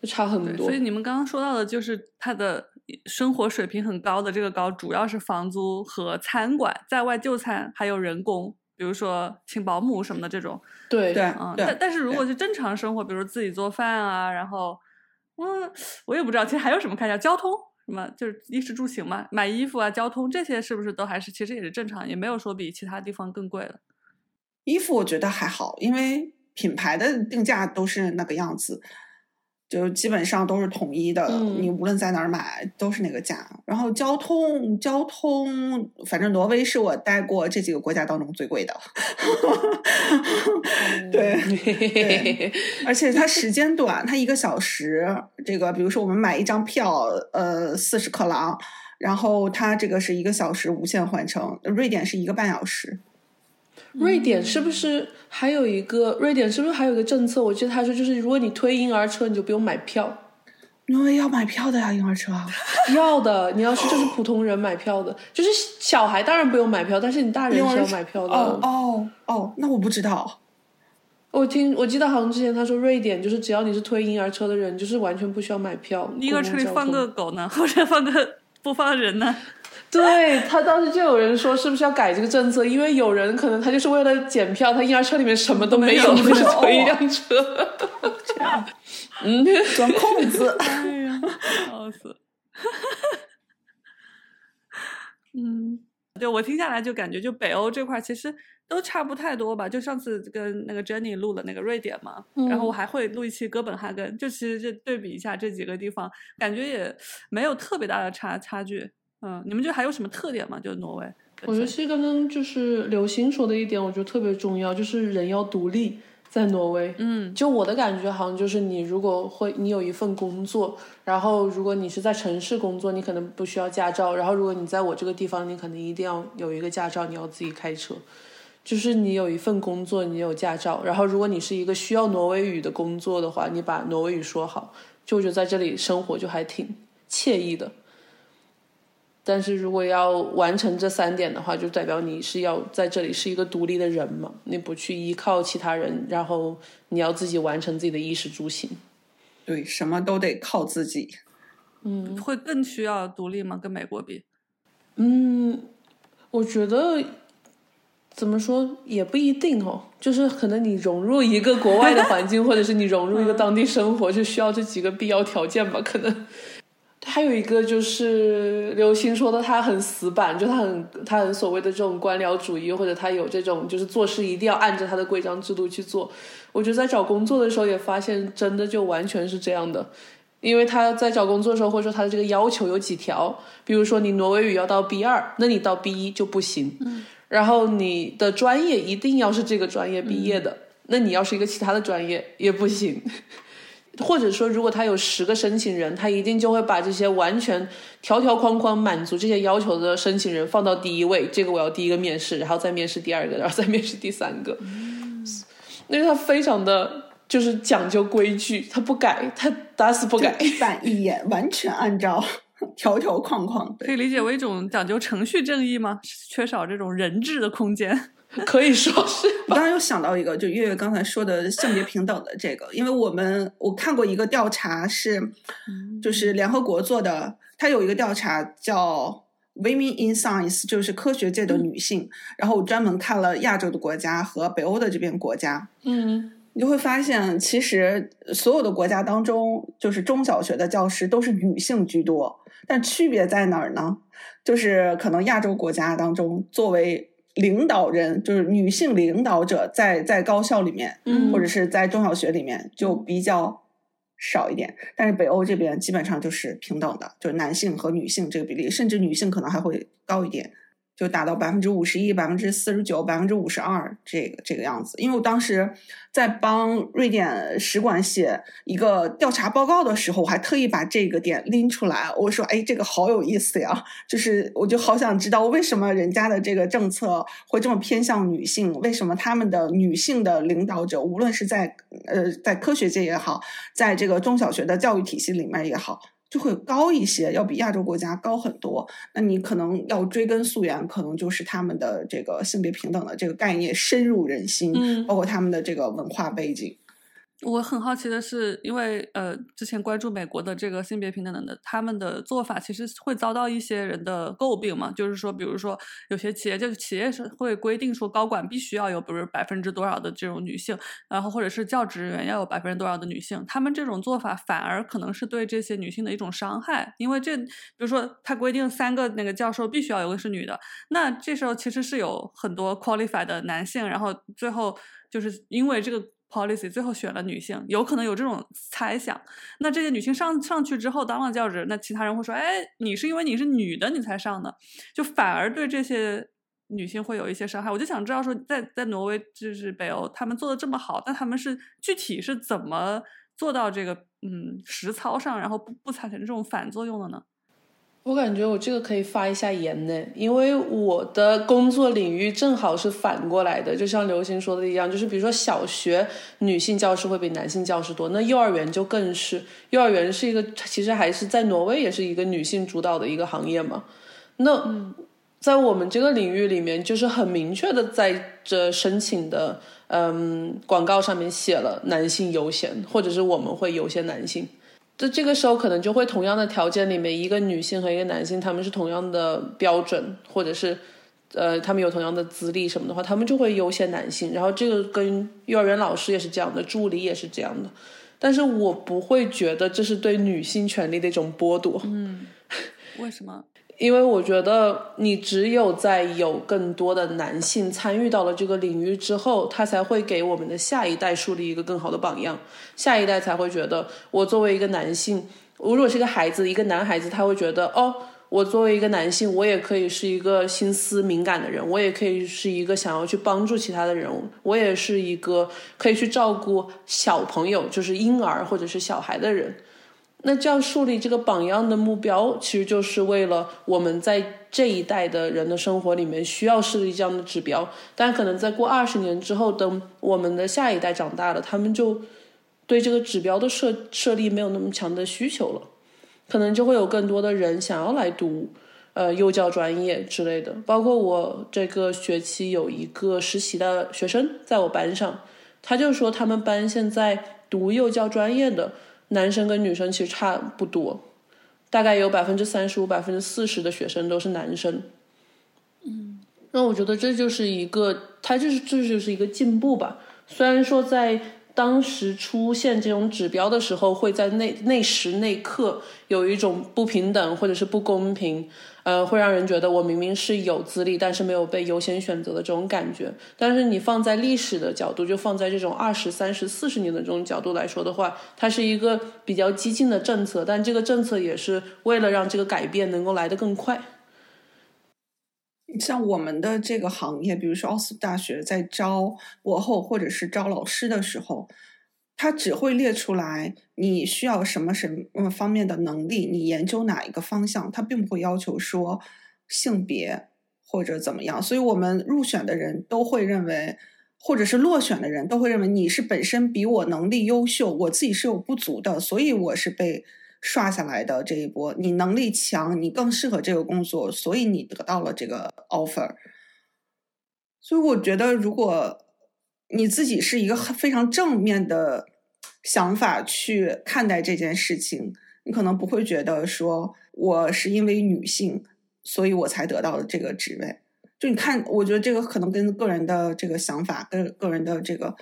A: 就差很，多
C: 所以。你们刚刚说到的就是他的生活水平很高的这个高，主要是房租和餐馆、在外就餐，还有人工，比如说请保姆什么的这种。
A: 对
B: 对
C: 嗯，但但是如果是正常生活，比如自己做饭啊，然后，嗯，我也不知道，其实还有什么开销，交通什么，就是衣食住行嘛，买衣服啊，交通这些是不是都还是其实也是正常，也没有说比其他地方更贵了。
B: 衣服我觉得还好，因为品牌的定价都是那个样子。就基本上都是统一的，
A: 嗯
B: 你无论在哪儿买都是那个价。然后交通，交通，反正挪威是我待过这几个国家当中最贵的，对。对 而且它时间短，它一个小时，这个比如说我们买一张票，呃，四十克朗，然后它这个是一个小时无限换乘，瑞典是一个半小时。
A: 瑞典是不是还有一个？瑞典是不是还有一个政策？我记得他说，就是如果你推婴儿车，你就不用买票。
B: 因为要买票的呀，婴儿车。
A: 要的，你要是就是普通人买票的，就是小孩当然不用买票，但是你大人是要买票的。
B: 哦哦哦，那我不知道。
A: 我听我记得好像之前他说瑞典就是只要你是推婴儿车的人，就是完全不需要买票。
C: 婴儿车里放个狗呢，或者放个不放人呢？
A: 对他当时就有人说，是不是要改这个政策？因为有人可能他就是为了检票，他婴儿车里面什么都没有，
C: 没有
A: 就是推一辆车。
B: 这样
A: 嗯，
B: 钻空子。
C: 哎呀，笑死！嗯，对我听下来就感觉，就北欧这块其实都差不太多吧。就上次跟那个 Jenny 录了那个瑞典嘛，然后我还会录一期哥本哈根，就其实就对比一下这几个地方，感觉也没有特别大的差差距。嗯，你们觉得还有什么特点吗？就挪威？
A: 我觉得其实刚刚就是刘星说的一点，我觉得特别重要，就是人要独立。在挪威，
C: 嗯，
A: 就我的感觉好像就是你如果会，你有一份工作，然后如果你是在城市工作，你可能不需要驾照，然后如果你在我这个地方，你可能一定要有一个驾照，你要自己开车。就是你有一份工作，你有驾照，然后如果你是一个需要挪威语的工作的话，你把挪威语说好，就我觉得在这里生活就还挺惬意的。但是如果要完成这三点的话，就代表你是要在这里是一个独立的人嘛，你不去依靠其他人，然后你要自己完成自己的衣食住行。
B: 对，什么都得靠自己。
A: 嗯
C: 会更需要独立吗？跟美国比？
A: 嗯，我觉得怎么说也不一定哦，就是可能你融入一个国外的环境，或者是你融入一个当地生活，就需要这几个必要条件吧，可能。还有一个就是刘星说的，他很死板，就他很他很所谓的这种官僚主义，或者他有这种就是做事一定要按着他的规章制度去做。我觉得在找工作的时候也发现，真的就完全是这样的。因为他在找工作的时候，或者说他的这个要求有几条，比如说你挪威语要到 B 二，那你到 B 一就不行。嗯。然后你的专业一定要是这个专业毕业的，那你要是一个其他的专业也不行。或者说，如果他有十个申请人，他一定就会把这些完全条条框框满足这些要求的申请人放到第一位。这个我要第一个面试，然后再面试第二个，然后再面试第三个。嗯、因为他非常的就是讲究规矩，他不改，他打死不改，
B: 一板一眼，完全按照条条框框。
C: 可以理解为一种讲究程序正义吗？缺少这种人质的空间。
A: 可以说是。
B: 我当然又想到一个，就月月刚才说的性别平等的这个，因为我们我看过一个调查是，就是联合国做的，它有一个调查叫 Women in Science，就是科学界的女性。然后我专门看了亚洲的国家和北欧的这边国家，
A: 嗯，
B: 你就会发现，其实所有的国家当中，就是中小学的教师都是女性居多，但区别在哪儿呢？就是可能亚洲国家当中，作为领导人就是女性领导者在，在高校里面，
A: 嗯
B: 或者是在中小学里面就比较少一点。但是北欧这边基本上就是平等的，就是男性和女性这个比例，甚至女性可能还会高一点，就达到百分之五十一、百分之四十九、百分之五十二这个这个样子。因为我当时在帮瑞典使馆写一个调查报告的时候，我还特意把这个点拎出来，我说：“哎，这个好有意思呀！”就是我就好想知道为什么人家的这个政策会这么偏向女性，为什么他们的女性的领导者，无论是在呃在科学界也好，在这个中小学的教育体系里面也好。就会高一些，要比亚洲国家高很多。那你可能要追根溯源，可能就是他们的这个性别平等的这个概念深入人心，
A: 嗯
B: 包括他们的这个文化背景。
C: 我很好奇的是，因为呃，之前关注美国的这个性别平等的，他们的做法其实会遭到一些人的诟病嘛。就是说，比如说有些企业，就企业是会规定说，高管必须要有，比如百分之多少的这种女性，然后或者是教职人员要有百分之多少的女性。他们这种做法反而可能是对这些女性的一种伤害，因为这，比如说他规定三个那个教授必须要有个是女的，那这时候其实是有很多 qualified 的男性，然后最后就是因为这个。policy，最后选了女性，有可能有这种猜想。那这些女性上上去之后当了教职，那其他人会说，哎，你是因为你是女的你才上的，就反而对这些女性会有一些伤害。我就想知道说，在在挪威就是北欧，他们做的这么好，那他们是具体是怎么做到这个嗯实操上，然后不不产生这种反作用的呢？
A: 我感觉我这个可以发一下言呢，因为我的工作领域正好是反过来的，就像刘星说的一样，就是比如说小学女性教师会比男性教师多，那幼儿园就更是，幼儿园是一个其实还是在挪威也是一个女性主导的一个行业嘛。那在我们这个领域里面，就是很明确的在这申请的嗯广告上面写了男性优先，或者是我们会优先男性。这这个时候可能就会同样的条件里面，一个女性和一个男性，他们是同样的标准，或者是，呃，他们有同样的资历什么的话，他们就会优先男性。然后这个跟幼儿园老师也是这样的，助理也是这样的。但是我不会觉得这是对女性权利的一种剥夺。
C: 嗯，为什么？
A: 因为我觉得，你只有在有更多的男性参与到了这个领域之后，他才会给我们的下一代树立一个更好的榜样。下一代才会觉得，我作为一个男性，我如果是个孩子，一个男孩子，他会觉得，哦，我作为一个男性，我也可以是一个心思敏感的人，我也可以是一个想要去帮助其他的人，我也是一个可以去照顾小朋友，就是婴儿或者是小孩的人。那这样树立这个榜样的目标，其实就是为了我们在这一代的人的生活里面需要设立这样的指标。但可能在过二十年之后，等我们的下一代长大了，他们就对这个指标的设设立没有那么强的需求了，可能就会有更多的人想要来读呃幼教专业之类的。包括我这个学期有一个实习的学生在我班上，他就说他们班现在读幼教专业的。男生跟女生其实差不多，大概有百分之三十五、百分之四十的学生都是男生。
C: 嗯，
A: 那我觉得这就是一个，它就是这就是一个进步吧。虽然说在当时出现这种指标的时候，会在那那时那刻有一种不平等或者是不公平。呃，会让人觉得我明明是有资历，但是没有被优先选择的这种感觉。但是你放在历史的角度，就放在这种二十三、十四十年的这种角度来说的话，它是一个比较激进的政策，但这个政策也是为了让这个改变能够来得更快。
B: 像我们的这个行业，比如说奥斯大学在招博后或者是招老师的时候。它只会列出来你需要什么什么方面的能力，你研究哪一个方向，它并不会要求说性别或者怎么样。所以我们入选的人都会认为，或者是落选的人都会认为你是本身比我能力优秀，我自己是有不足的，所以我是被刷下来的这一波。你能力强，你更适合这个工作，所以你得到了这个 offer。所以我觉得，如果你自己是一个非常正面的想法去看待这件事情，你可能不会觉得说我是因为女性，所以我才得到的这个职位。就你看，我觉得这个可能跟个人的这个想法，跟个人的这个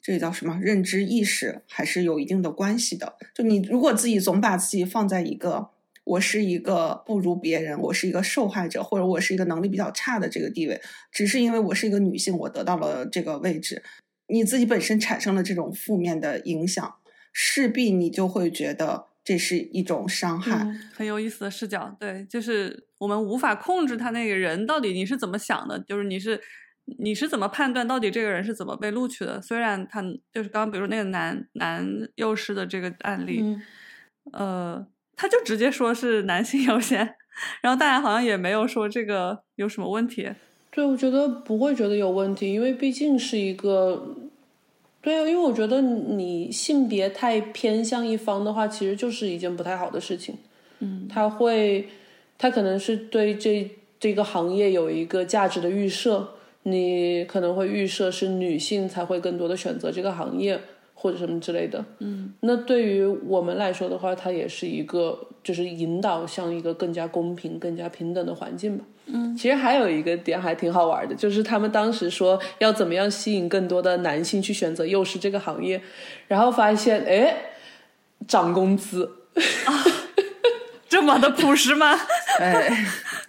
B: 这个叫什么认知意识，还是有一定的关系的。就你如果自己总把自己放在一个我是一个不如别人，我是一个受害者，或者我是一个能力比较差的这个地位，只是因为我是一个女性，我得到了这个位置，你自己本身产生了这种负面的影响，势必你就会觉得这是一种伤害。
C: 很有意思的视角，对，就是我们无法控制他那个人到底你是怎么想的，就是你是你是怎么判断到底这个人是怎么被录取的。虽然他就是刚刚比如那个男男幼师的这个案例，呃。他就直接说是男性优先，然后大家好像也没有说这个有什么问题。
A: 对，我觉得不会觉得有问题，因为毕竟是一个，对啊，因为我觉得你性别太偏向一方的话，其实就是一件不太好的事情。
C: 嗯，
A: 他会，他可能是对这这个行业有一个价值的预设，你可能会预设是女性才会更多的选择这个行业。或者什么之类的，
C: 嗯，
A: 那对于我们来说的话，它也是一个就是引导向一个更加公平、更加平等的环境吧。
C: 嗯，
A: 其实还有一个点还挺好玩的，就是他们当时说要怎么样吸引更多的男性去选择幼师这个行业，然后发现哎，涨工资。
C: 啊，这么的朴实吗？
B: 哎，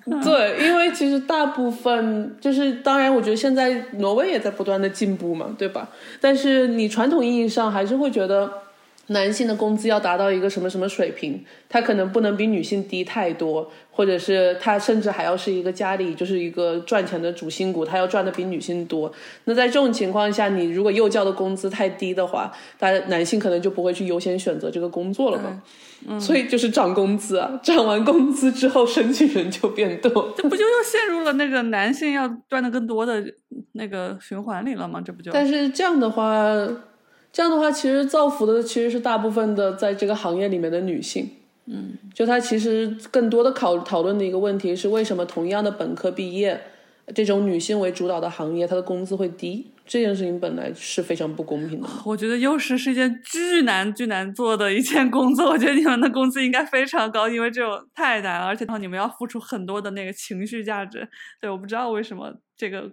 A: 对，因为其实大部分就是，当然，我觉得现在挪威也在不断的进步嘛，对吧？但是你传统意义上还是会觉得。男性的工资要达到一个什么什么水平，他可能不能比女性低太多，或者是他甚至还要是一个家里就是一个赚钱的主心骨，他要赚的比女性多。那在这种情况下，你如果幼教的工资太低的话，大家男性可能就不会去优先选择这个工作了嘛。
C: 嗯
A: 所以就是涨工资啊，涨完工资之后，申请人就变多。
C: 这不就又陷入了那个男性要赚的更多的那个循环里了吗？这不就？
A: 但是这样的话，这样的话，其实造福的其实是大部分的在这个行业里面的女性。嗯，就他其实更多的考讨论的一个问题是，为什么同样的本科毕业，这种女性为主导的行业，她的工资会低？这件事情本来是非常不公平的。
C: 我觉得幼师是一件巨难巨难做的一件工作，我觉得你们的工资应该非常高，因为这种太难了，而且你们要付出很多的那个情绪价值。对，我不知道为什么这个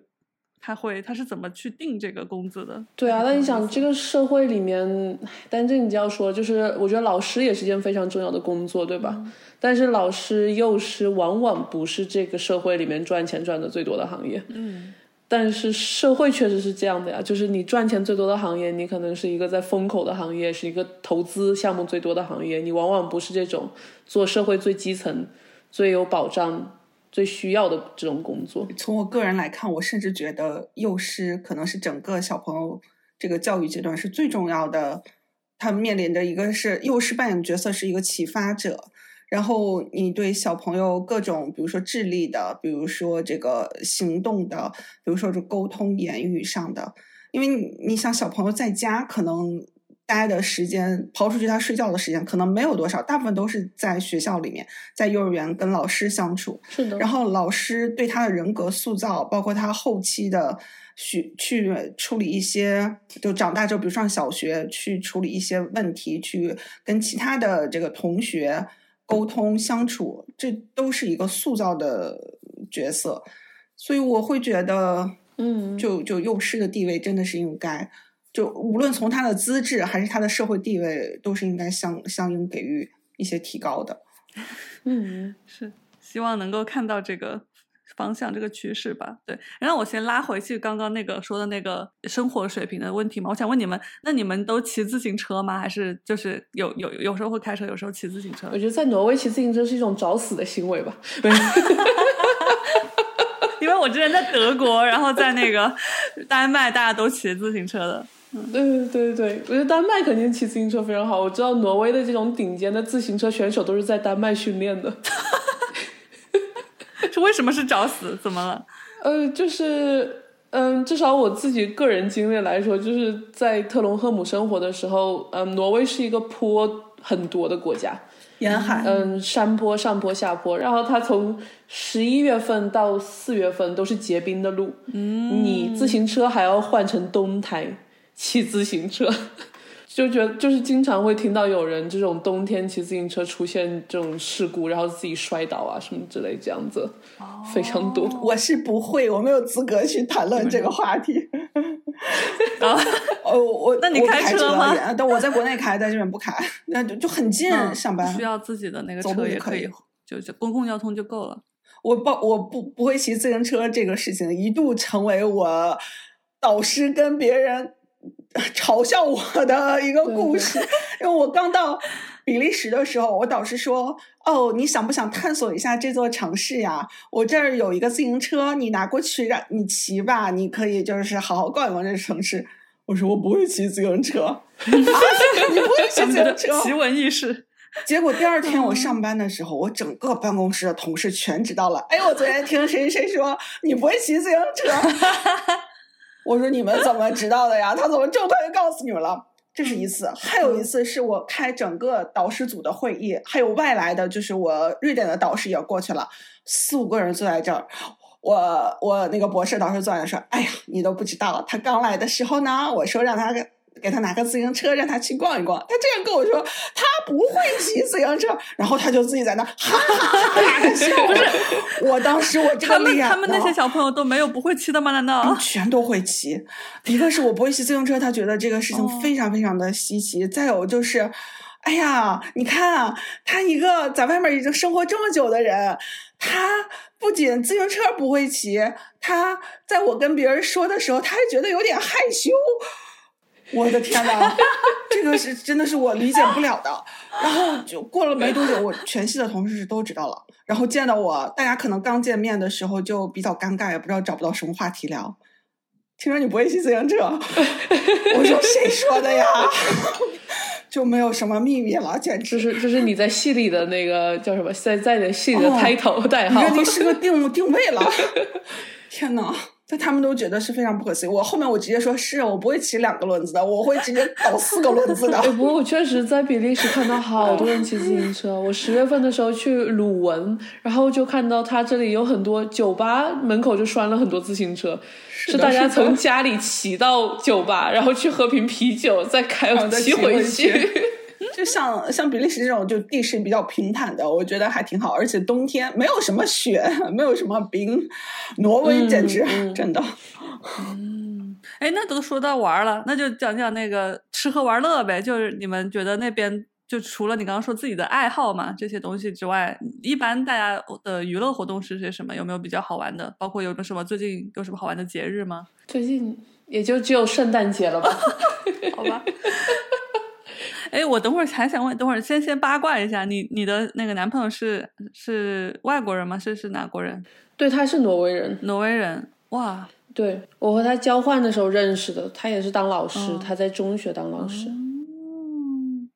C: 他会他是怎么去定这个工资的。
A: 对啊，那你想这个社会里面，但这你就要说，就是我觉得老师也是一件非常重要的工作，对吧？但是老师、幼师往往不是这个社会里面赚钱赚的最多的行业。
C: 嗯，
A: 但是社会确实是这样的呀，就是你赚钱最多的行业，你可能是一个在风口的行业，是一个投资项目最多的行业，你往往不是这种做社会最基层、最有保障、最需要的这种工作。
B: 从我个人来看，我甚至觉得幼师可能是整个小朋友这个教育阶段是最重要的。他面临的一个是幼师扮演角色是一个启发者，然后你对小朋友各种，比如说智力的，比如说这个行动的，比如说这沟通言语上的，因为你想小朋友在家可能待的时间，刨出去他睡觉的时间可能没有多少，大部分都是在学校里面，在幼儿园跟老师相处。
A: 是的，
B: 然后老师对他的人格塑造，包括他后期的去去处理一些，就长大之后，比如上小学去处理一些问题，去跟其他的这个同学沟通相处，这都是一个塑造的角色。所以我会觉得，
A: 嗯，
B: 就就幼师的地位真的是应该，就无论从他的资质还是他的社会地位，都是应该相相应给予一些提高的。
A: 嗯，
C: 是希望能够看到这个方向、这个趋势吧。对，然后我先拉回去刚刚那个说的那个生活水平的问题嘛，我想问你们，那你们都骑自行车吗？还是就是有有有时候会开车，有时候骑自行车
A: 我？觉得在挪威骑自行车是一种找死的行为吧。
C: 因为我之前在德国，然后在那个丹麦，大家都骑自行车的。
A: 对对对对，我觉得丹麦肯定骑自行车非常好。我知道挪威的这种顶尖的自行车选手都是在丹麦训练的。
C: 这为什么是找死？怎么了？
A: 呃，就是嗯，至少我自己个人经历来说，就是在特隆赫姆生活的时候，嗯，挪威是一个坡很多的国家，
B: 沿海，
A: 嗯，山坡、上坡、下坡，然后它从十一月份到四月份都是结冰的路，嗯，你自行车还要换成冬胎骑自行车。就觉得就是经常会听到有人这种冬天骑自行车出现这种事故，然后自己摔倒啊什么之类这样子，非常多。
B: 我是不会，我没有资格去谈论这个话题。
C: 啊，
B: 哦，我
C: 那你
B: 开
C: 开车吗
B: 也但我在国内开，在这边不开，那就就很近，
C: 嗯
B: 上班
C: 需要自己的那个车也
B: 可以，
C: 就就公共交通就够了。
B: 我不我不不会骑自行车这个事情，一度成为我导师跟别人 嘲笑我的一个故事。因为我刚到比利时的时候，我导师说：“哦，你想不想探索一下这座城市呀？我这儿有一个自行车，你拿过去让你骑吧，你可以就是好好逛一逛这城市。”我说：“我不会骑自行车。啊 ”你不会骑自行车？
C: 奇闻异事。
B: 结果第二天我上班的时候，我整个办公室的同事全知道了。哎，我昨天听谁谁说你不会骑自行车，我说你们怎么知道的呀？他怎么这么快就告诉你们了？这是一次，还有一次是我开整个导师组的会议，还有外来的，就是我瑞典的导师也过去了，四五个人坐在这儿。我我那个博士导师坐在那说：“哎呀，你都不知道，他刚来的时候呢，我说让他给给他拿个自行车，让他去逛一逛。他这样跟我说，他不会骑自行车，然后他就自己在那哈哈哈哈的笑。我当时我这个
C: 他们
B: 脸
C: 他们那些小朋友都没有不会骑的吗？难道？
B: 嗯全都会骑。一个是我不会骑自行车，他觉得这个事情
C: 哦
B: 非常非常的稀奇。再有就是，哎呀，你看啊，他一个在外面已经生活这么久的人，他不仅自行车不会骑，他在我跟别人说的时候，他还觉得有点害羞。我的天哪，这个是真的是我理解不了的。然后就过了没多久，我全系的同事是都知道了。然后见到我，大家可能刚见面的时候就比较尴尬，也不知道找不到什么话题聊。听说你不会骑自行车，我说谁说的呀？就没有什么秘密了，简直
A: 这是这是你在戏里的那个叫什么，在在你的戏里的 title 代号。
B: 你是个定定位了，天哪！但他们都觉得是非常不可思议。我后面我直接说是我不会骑两个轮子的，我会直接倒四个轮子的。
A: 不过我确实在比利时看到好多人骑自行车。我十月份的时候去鲁文，然后就看到他这里有很多酒吧门口就拴了很多自行车，是大家从家里骑到酒吧，然后去喝瓶啤酒，再开骑回去。
B: 就像像比利时这种就地势比较平坦的，我觉得还挺好，而且冬天没有什么雪，没有什么冰，挪威简直真的。
C: 嗯，哎，那都说到玩了，那就讲讲那个吃喝玩乐呗。就是你们觉得那边就除了你刚刚说自己的爱好嘛这些东西之外，一般大家的娱乐活动是些什么？有没有比较好玩的？包括有没有什么最近有什么好玩的节日吗？
A: 最近也就只有圣诞节了吧？
C: 好吧。哎，我等会儿还想问，等会儿先先八卦一下，你你的那个男朋友是是外国人吗？是是哪国人？
A: 对，他是挪威人。
C: 挪威人，哇！
A: 对我和他交换的时候认识的，他也是当老师，他在中学当老师。
C: 嗯，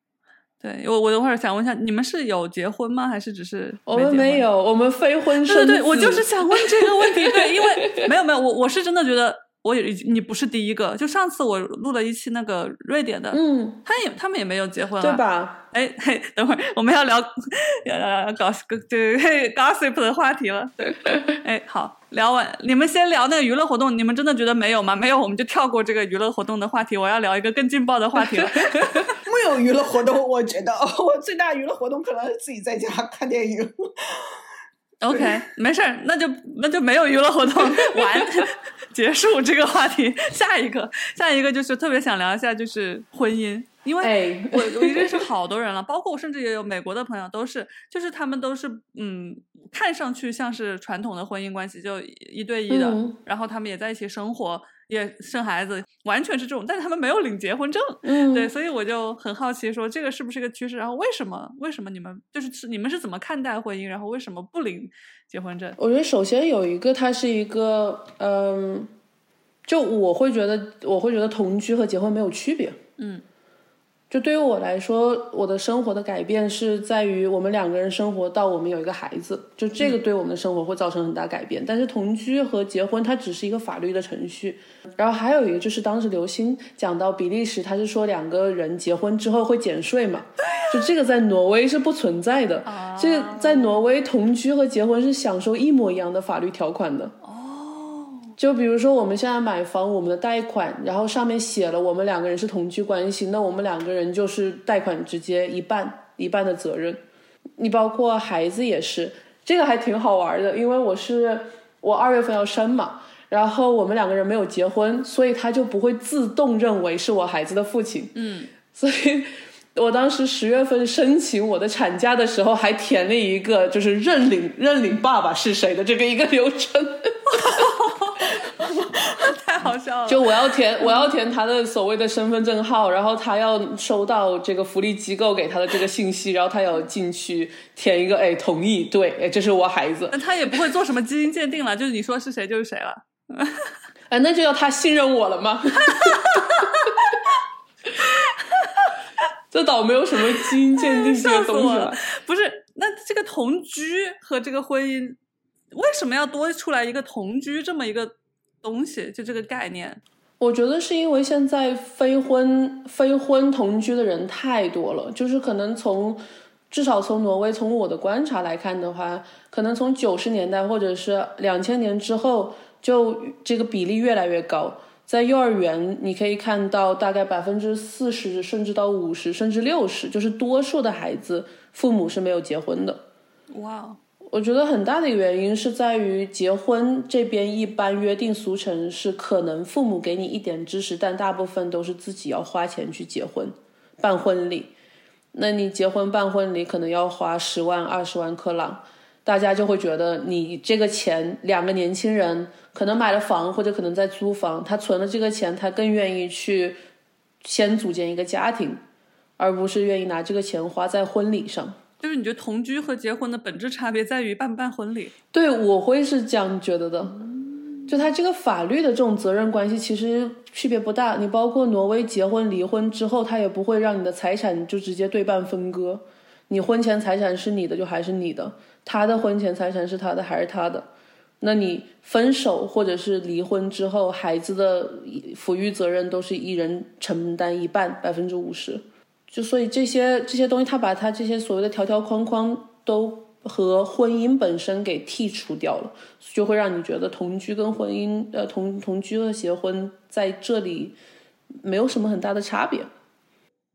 C: 对我我等会儿想问一下，你们是有结婚吗？还是只是？
A: 我们没有，我们非婚生。
C: 对对，我就是想问这个问题。对，因为没有没有，我我是真的觉得。我也你不是第一个，就上次我录了一期那个瑞典的，
A: 嗯，
C: 他也他们也没有结婚，
A: 对吧？
C: 哎嘿，等会儿我们要聊要要搞这嘿 gossip 的话题了。哎，好，聊完你们先聊那个娱乐活动，你们真的觉得没有吗？没有，我们就跳过这个娱乐活动的话题。我要聊一个更劲爆的话题了。
B: 没有娱乐活动，我觉得我最大娱乐活动可能是自己在家看电影。
C: OK，没事儿，那就那就没有娱乐活动，完结束这个话题。下一个，下一个就是特别想聊一下，就是婚姻，因为我我认识好多人了，包括我甚至也有美国的朋友，都是就是他们都是嗯，看上去像是传统的婚姻关系，就一对一的，然后他们也在一起生活。也生孩子，完全是这种，但是他们没有领结婚证，
A: 嗯，
C: 对，所以我就很好奇，说这个是不是一个趋势？然后为什么？为什么你们就是是你们是怎么看待婚姻？然后为什么不领结婚证？
A: 我觉得首先有一个，它是一个，嗯，就我会觉得，我会觉得同居和结婚没有区别，
C: 嗯。
A: 就对于我来说，我的生活的改变是在于我们两个人生活到我们有一个孩子，就这个对我们的生活会造成很大改变。但是同居和结婚它只是一个法律的程序。然后还有一个就是当时刘星讲到比利时，他是说两个人结婚之后会减税嘛？就这个在挪威是不存在的。这个在挪威同居和结婚是享受一模一样的法律条款的。就比如说，我们现在买房，我们的贷款，然后上面写了我们两个人是同居关系，那我们两个人就是贷款直接一半一半的责任。你包括孩子也是，这个还挺好玩的，因为我是我二月份要生嘛，然后我们两个人没有结婚，所以他就不会自动认为是我孩子的父亲。
C: 嗯，
A: 所以我当时十月份申请我的产假的时候，还填了一个就是认领认领爸爸是谁的这个一个流程。
C: 太好笑了！
A: 就我要填，我要填他的所谓的身份证号，然后他要收到这个福利机构给他的这个信息，然后他要进去填一个，哎，同意，对，哎，这是我孩子。
C: 那他也不会做什么基因鉴定了，就是你说是谁就是谁了。
A: 哎，那就要他信任我了吗？这倒没有什么基因鉴定这个东西 了。
C: 不是，那这个同居和这个婚姻。为什么要多出来一个同居这么一个东西？就这个概念，
A: 我觉得是因为现在非婚非婚同居的人太多了，就是可能从至少从挪威从我的观察来看的话，可能从九十年代或者是两千年之后，就这个比例越来越高。在幼儿园，你可以看到大概百分之四十，甚至到五十，甚至六十，就是多数的孩子父母是没有结婚的。
C: 哇。
A: 我觉得很大的一个原因是在于结婚这边一般约定俗成是可能父母给你一点支持，但大部分都是自己要花钱去结婚、办婚礼。那你结婚办婚礼可能要花十万、二十万克朗，大家就会觉得你这个钱，两个年轻人可能买了房或者可能在租房，他存了这个钱，他更愿意去先组建一个家庭，而不是愿意拿这个钱花在婚礼上。
C: 就是你觉得同居和结婚的本质差别在于办不办婚礼？
A: 对，我会是这样觉得的。就他这个法律的这种责任关系其实区别不大。你包括挪威结婚离婚之后，他也不会让你的财产就直接对半分割。你婚前财产是你的，就还是你的；他的婚前财产是他的，还是他的。那你分手或者是离婚之后，孩子的抚育责任都是一人承担一半，百分之五十。就所以这些这些东西，他把他这些所谓的条条框框都。和婚姻本身给剔除掉了，就会让你觉得同居跟婚姻，呃，同同居和结婚在这里没有什么很大的差别。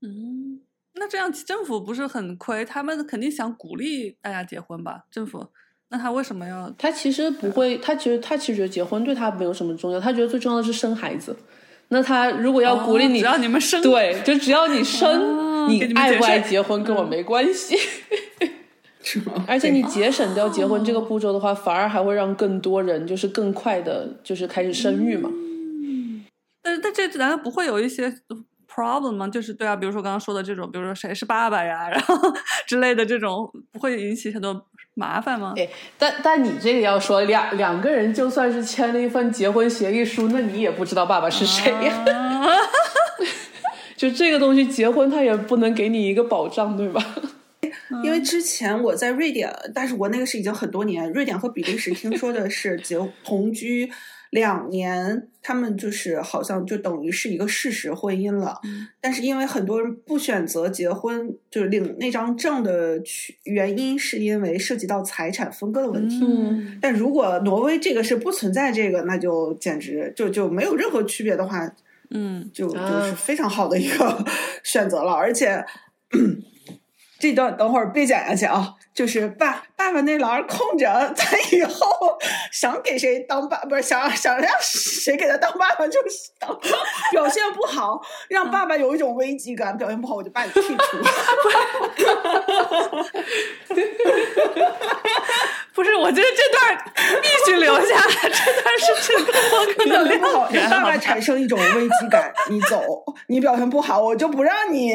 C: 嗯，那这样政府不是很亏？他们肯定想鼓励大家结婚吧？政府，那他为什么要？
A: 他其实不会，他其实他其实觉得结婚对他没有什么重要，他觉得最重要的是生孩子。那他如果要鼓励你，
C: 只要你们生，
A: 对，就只要你 生，你爱不爱结婚跟我没关系。是吗而且你节省掉结婚这个步骤的话，反而还会让更多人就是更快的，就是开始生育嘛。
C: 嗯，但是但这难道不会有一些 problem 吗？就是对啊，比如说刚刚说的这种，比如说谁是爸爸呀，然后之类的这种，不会引起很多麻烦吗？
A: 哎，但但你这个要说两两个人就算是签了一份结婚协议书，那你也不知道爸爸是谁呀。就这个东西，结婚他也不能给你一个保障，对吧？
B: 因为之前我在瑞典，但是我那个是已经很多年。瑞典和比利时听说的是 结同居两年，他们就是好像就等于是一个事实婚姻了。但是因为很多人不选择结婚，就是领那张证的原因，是因为涉及到财产分割的问题。但如果挪威这个是不存在这个，那就简直就就没有任何区别的话，
C: 嗯，
B: 就就是非常好的一个 选择了，而且。这段等会儿别剪下去啊！就是爸爸爸那栏空着，咱以后想给谁当爸，不是想想让谁给他当爸爸就是当。表现不好，让爸爸有一种危机感；表现不好，我就把你剔除。
C: 不是，我觉得这段必须留下，这段是真的不可能
B: 不好，让爸爸产生一种危机感。你走，你表现不好，我就不让你，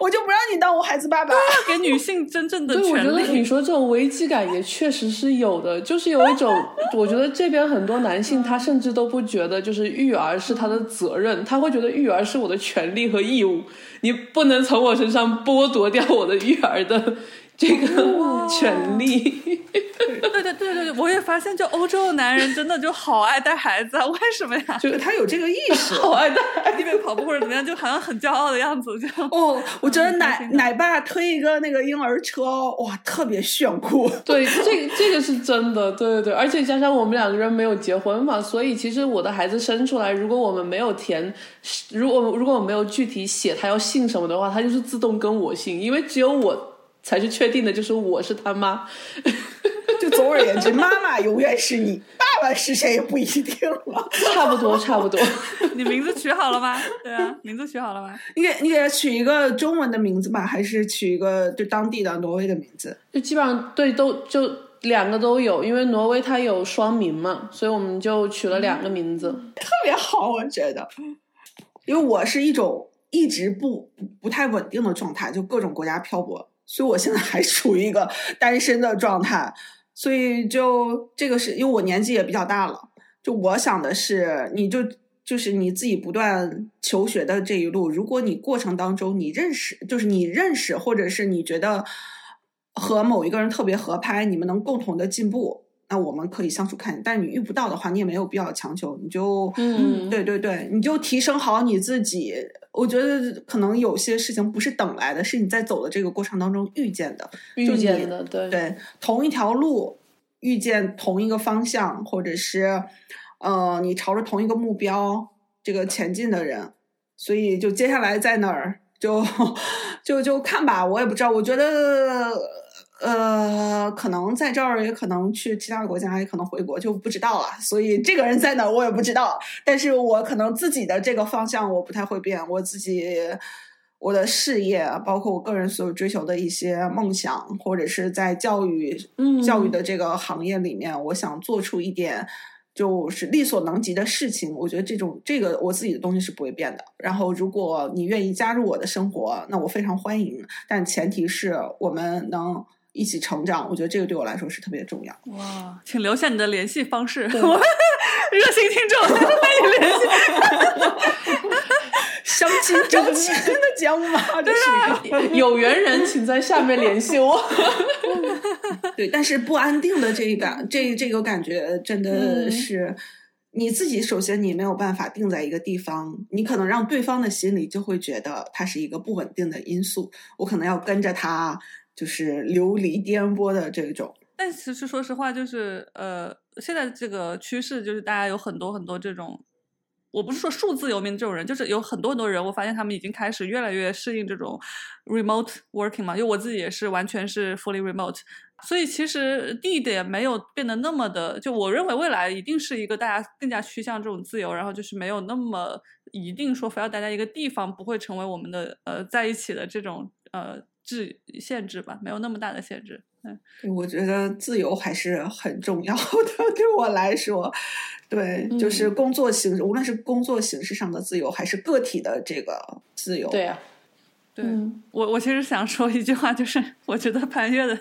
B: 我就不让你当我孩子爸爸。
C: 给女性真正的
A: 对，我你说这种危机感也确实是有的，就是有一种，我觉得这边很多男性他甚至都不觉得就是育儿是他的责任，他会觉得育儿是我的权利和义务，你不能从我身上剥夺掉我的育儿的。这个权利，
C: 对对对对对，我也发现，就欧洲的男人真的就好爱带孩子啊？为什么呀？
B: 就是他有这个意识，
A: 好爱带，
C: 一边跑步或者怎么样，就好像很骄傲的样子。就
B: 哦，我 觉得奶奶爸推一个那个婴儿车，哇，特别炫酷。
A: 对，这这个是真的，对对对，而且加上我们两个人没有结婚嘛，所以其实我的孩子生出来，如果我们没有填，如果如果我没有具体写他要姓什么的话，他就是自动跟我姓，因为只有我。才是确定的，就是我是他妈。
B: 就总而言之，妈妈永远是你，爸爸是谁也不一定了。
A: 差不多，差不多。
C: 你名字取好了吗？对啊，名字取好了吗？
B: 你给你给他取一个中文的名字吧，还是取一个就当地的挪威的名字？
A: 就基本上对，都就两个都有，因为挪威它有双名嘛，所以我们就取了两个名字，
B: 特别好，我觉得。因为我是一种一直不不太稳定的状态，就各种国家漂泊。所以我现在还处于一个单身的状态，所以就这个是因为我年纪也比较大了，就我想的是，你就就是你自己不断求学的这一路，如果你过程当中你认识，就是你认识，或者是你觉得和某一个人特别合拍，你们能共同的进步，那我们可以相处看。但是你遇不到的话，你也没有必要强求，你就
A: 嗯，
B: 对对对，你就提升好你自己。我觉得可能有些事情不是等来的，是你在走的这个过程当中遇见的，
A: 遇见的，对
B: 对，同一条路遇见同一个方向，或者是呃，你朝着同一个目标这个前进的人，所以就接下来在哪儿就 就就看吧，我也不知道，我觉得。呃，可能在这儿，也可能去其他国家，也可能回国，就不知道了。所以这个人在哪，我也不知道。但是我可能自己的这个方向，我不太会变。我自己，我的事业，包括我个人所有追求的一些梦想，或者是在教育、
A: 嗯
B: 教育的这个行业里面，我想做出一点就是力所能及的事情。我觉得这种这个我自己的东西是不会变的。然后，如果你愿意加入我的生活，那我非常欢迎，但前提是我们能一起成长。我觉得这个对我来说是特别重要。
C: 哇，请留下你的联系方式，我 们热心听众 欢迎联系。
B: 相亲征亲的节目吗？这是一个
A: 有缘人请在下面联系我。
B: 对，但是不安定的这一感，这这个感觉真的是。你自己首先你没有办法定在一个地方，你可能让对方的心里就会觉得它是一个不稳定的因素，我可能要跟着他就是流离颠簸的这种。
C: 但其实说实话，就是呃，现在这个趋势就是大家有很多很多这种，我不是说数字游民这种人，就是有很多很多人，我发现他们已经开始越来越适应这种 remote working 嘛，因为我自己也是完全是 fully remote。所以其实地点没有变得那么的，就我认为未来一定是一个大家更加趋向这种自由，然后就是没有那么一定说非要待在一个地方，不会成为我们的呃在一起的这种呃制限制吧，没有那么大的限制。嗯，
B: 我觉得自由还是很重要的，对我来说，对，就是工作形式，无论是工作形式上的自由，还是个体的这个自由，
A: 对啊，
C: 对、
A: 嗯
C: 我，我其实想说一句话，就是我觉得潘越的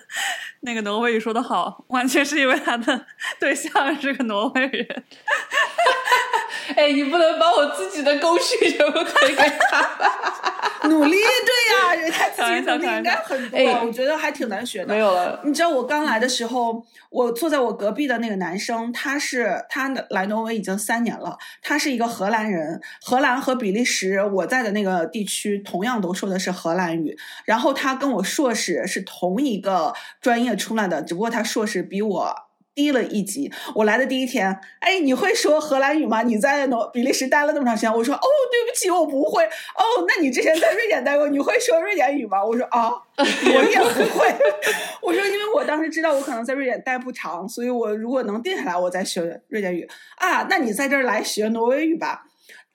C: 那个挪威语说的好，完全是因为他的对象是个挪威人。
A: 哎，你不能把我自己的工序全部推给他吧？
B: 努力，对呀、人家自己
C: 开玩笑
B: 努力应该很多，
A: 哎
B: 我觉得还挺难学的。
A: 没有了，
B: 你知道我刚来的时候，我坐在我隔壁的那个男生，他是他来挪威已经三年了，他是一个荷兰人。荷兰和比利时，我在的那个地区同样都说的是荷兰语。然后他跟我硕士是同一个专业出来的，只不过他硕士比我。低了一级。我来的第一天，哎，你会说荷兰语吗？你在挪比利时待了那么长时间，我说哦，对不起，我不会。哦，那你之前在瑞典待过，你会说瑞典语吗？我说啊，我也不会。我说，因为我当时知道我可能在瑞典待不长，所以我如果能定下来，我再学瑞典语啊。那你在这儿来学挪威语吧。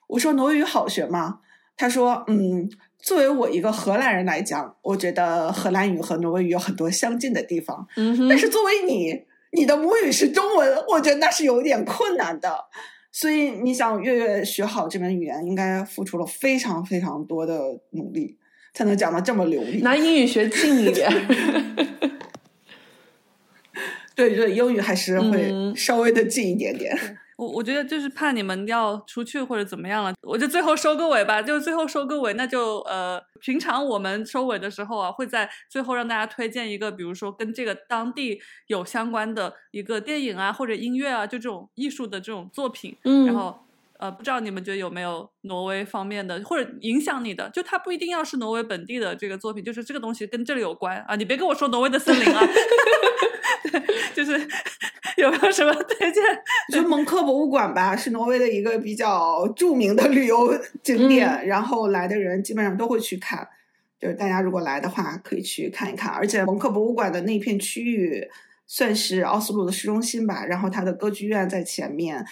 B: 我说挪威语好学吗？他说，嗯，作为我一个荷兰人来讲，我觉得荷兰语和挪威语有很多相近的地方。
A: 嗯
B: 但是作为你，你的母语是中文，我觉得那是有点困难的。所以你想月月学好这门语言，应该付出了非常非常多的努力，才能讲的这么流利。
A: 拿英语学近一点。
B: 对 对，英语还是会
A: 嗯
B: 稍微的近一点点。
C: 我我觉得就是怕你们要出去或者怎么样了，我就最后收个尾吧。就最后收个尾，那就呃，平常我们收尾的时候啊，会在最后让大家推荐一个，比如说跟这个当地有相关的一个电影啊，或者音乐啊，就这种艺术的这种作品。
A: 嗯
C: 然后呃，不知道你们觉得有没有挪威方面的，或者影响你的？就它不一定要是挪威本地的这个作品，就是这个东西跟这里有关啊。你别跟我说挪威的森林啊，对，就是 有没有什么推荐？
B: 我觉得蒙克博物馆吧，是挪威的一个比较著名的旅游景点，然后来的人基本上都会去看。就是大家如果来的话，可以去看一看。而且蒙克博物馆的那片区域算是奥斯陆的市中心吧，然后它的歌剧院在前面，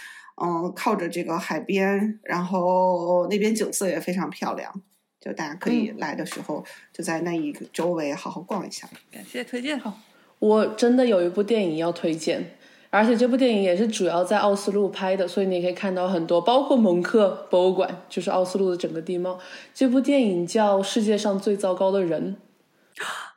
B: 嗯，靠着这个海边，然后那边景色也非常漂亮。就大家可以来的时候，就在那一个周围好好逛一下。
C: 感谢推荐哈。
A: 我真的有一部电影要推荐，而且这部电影也是主要在奥斯陆拍的，所以你可以看到很多，包括蒙克博物馆，就是奥斯陆的整个地貌。这部电影叫《世界上最糟糕的人》。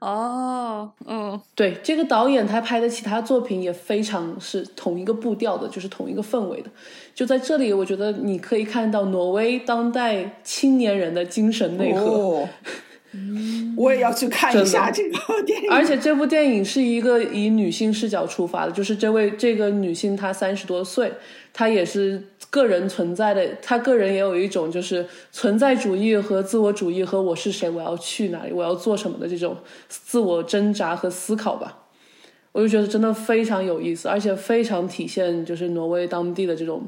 C: 哦，嗯，
A: 对，这个导演他拍的其他作品也非常是同一个步调的，就是同一个氛围的。就在这里，我觉得你可以看到挪威当代青年人的精神内核。
B: 哦，我也要去看一下这个电影。
A: 而且这部电影是一个以女性视角出发的，就是这位这个女性她三十多岁，她也是个人存在的，他个人也有一种就是存在主义和自我主义和我是谁，我要去哪里，我要做什么的这种自我挣扎和思考吧。我就觉得真的非常有意思，而且非常体现就是挪威当地的这种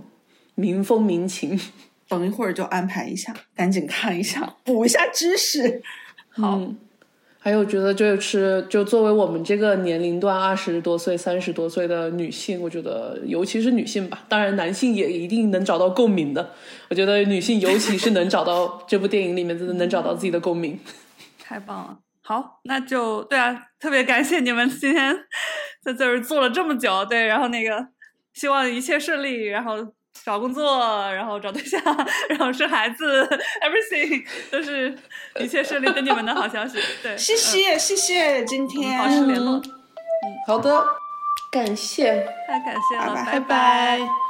A: 民风民情。
B: 等一会儿就安排一下，赶紧看一下，补一下知识。
C: 好，
A: 嗯还有觉得就是就作为我们这个年龄段二十多岁、三十多岁的女性，我觉得尤其是女性吧，当然男性也一定能找到共鸣的。我觉得女性尤其是能找到这部电影里面真的能找到自己的共鸣。
C: 太棒了！好，那就对啊，特别感谢你们今天 在这儿做了这么久，对，然后那个希望一切顺利，然后找工作，然后找对象，然后生孩子，everything 都是一切顺利，等你们的好消息。对，
B: 谢谢谢谢，今天
C: 保持联络，
A: 好的，感谢，
C: 太感谢了，
B: 拜拜
C: 拜。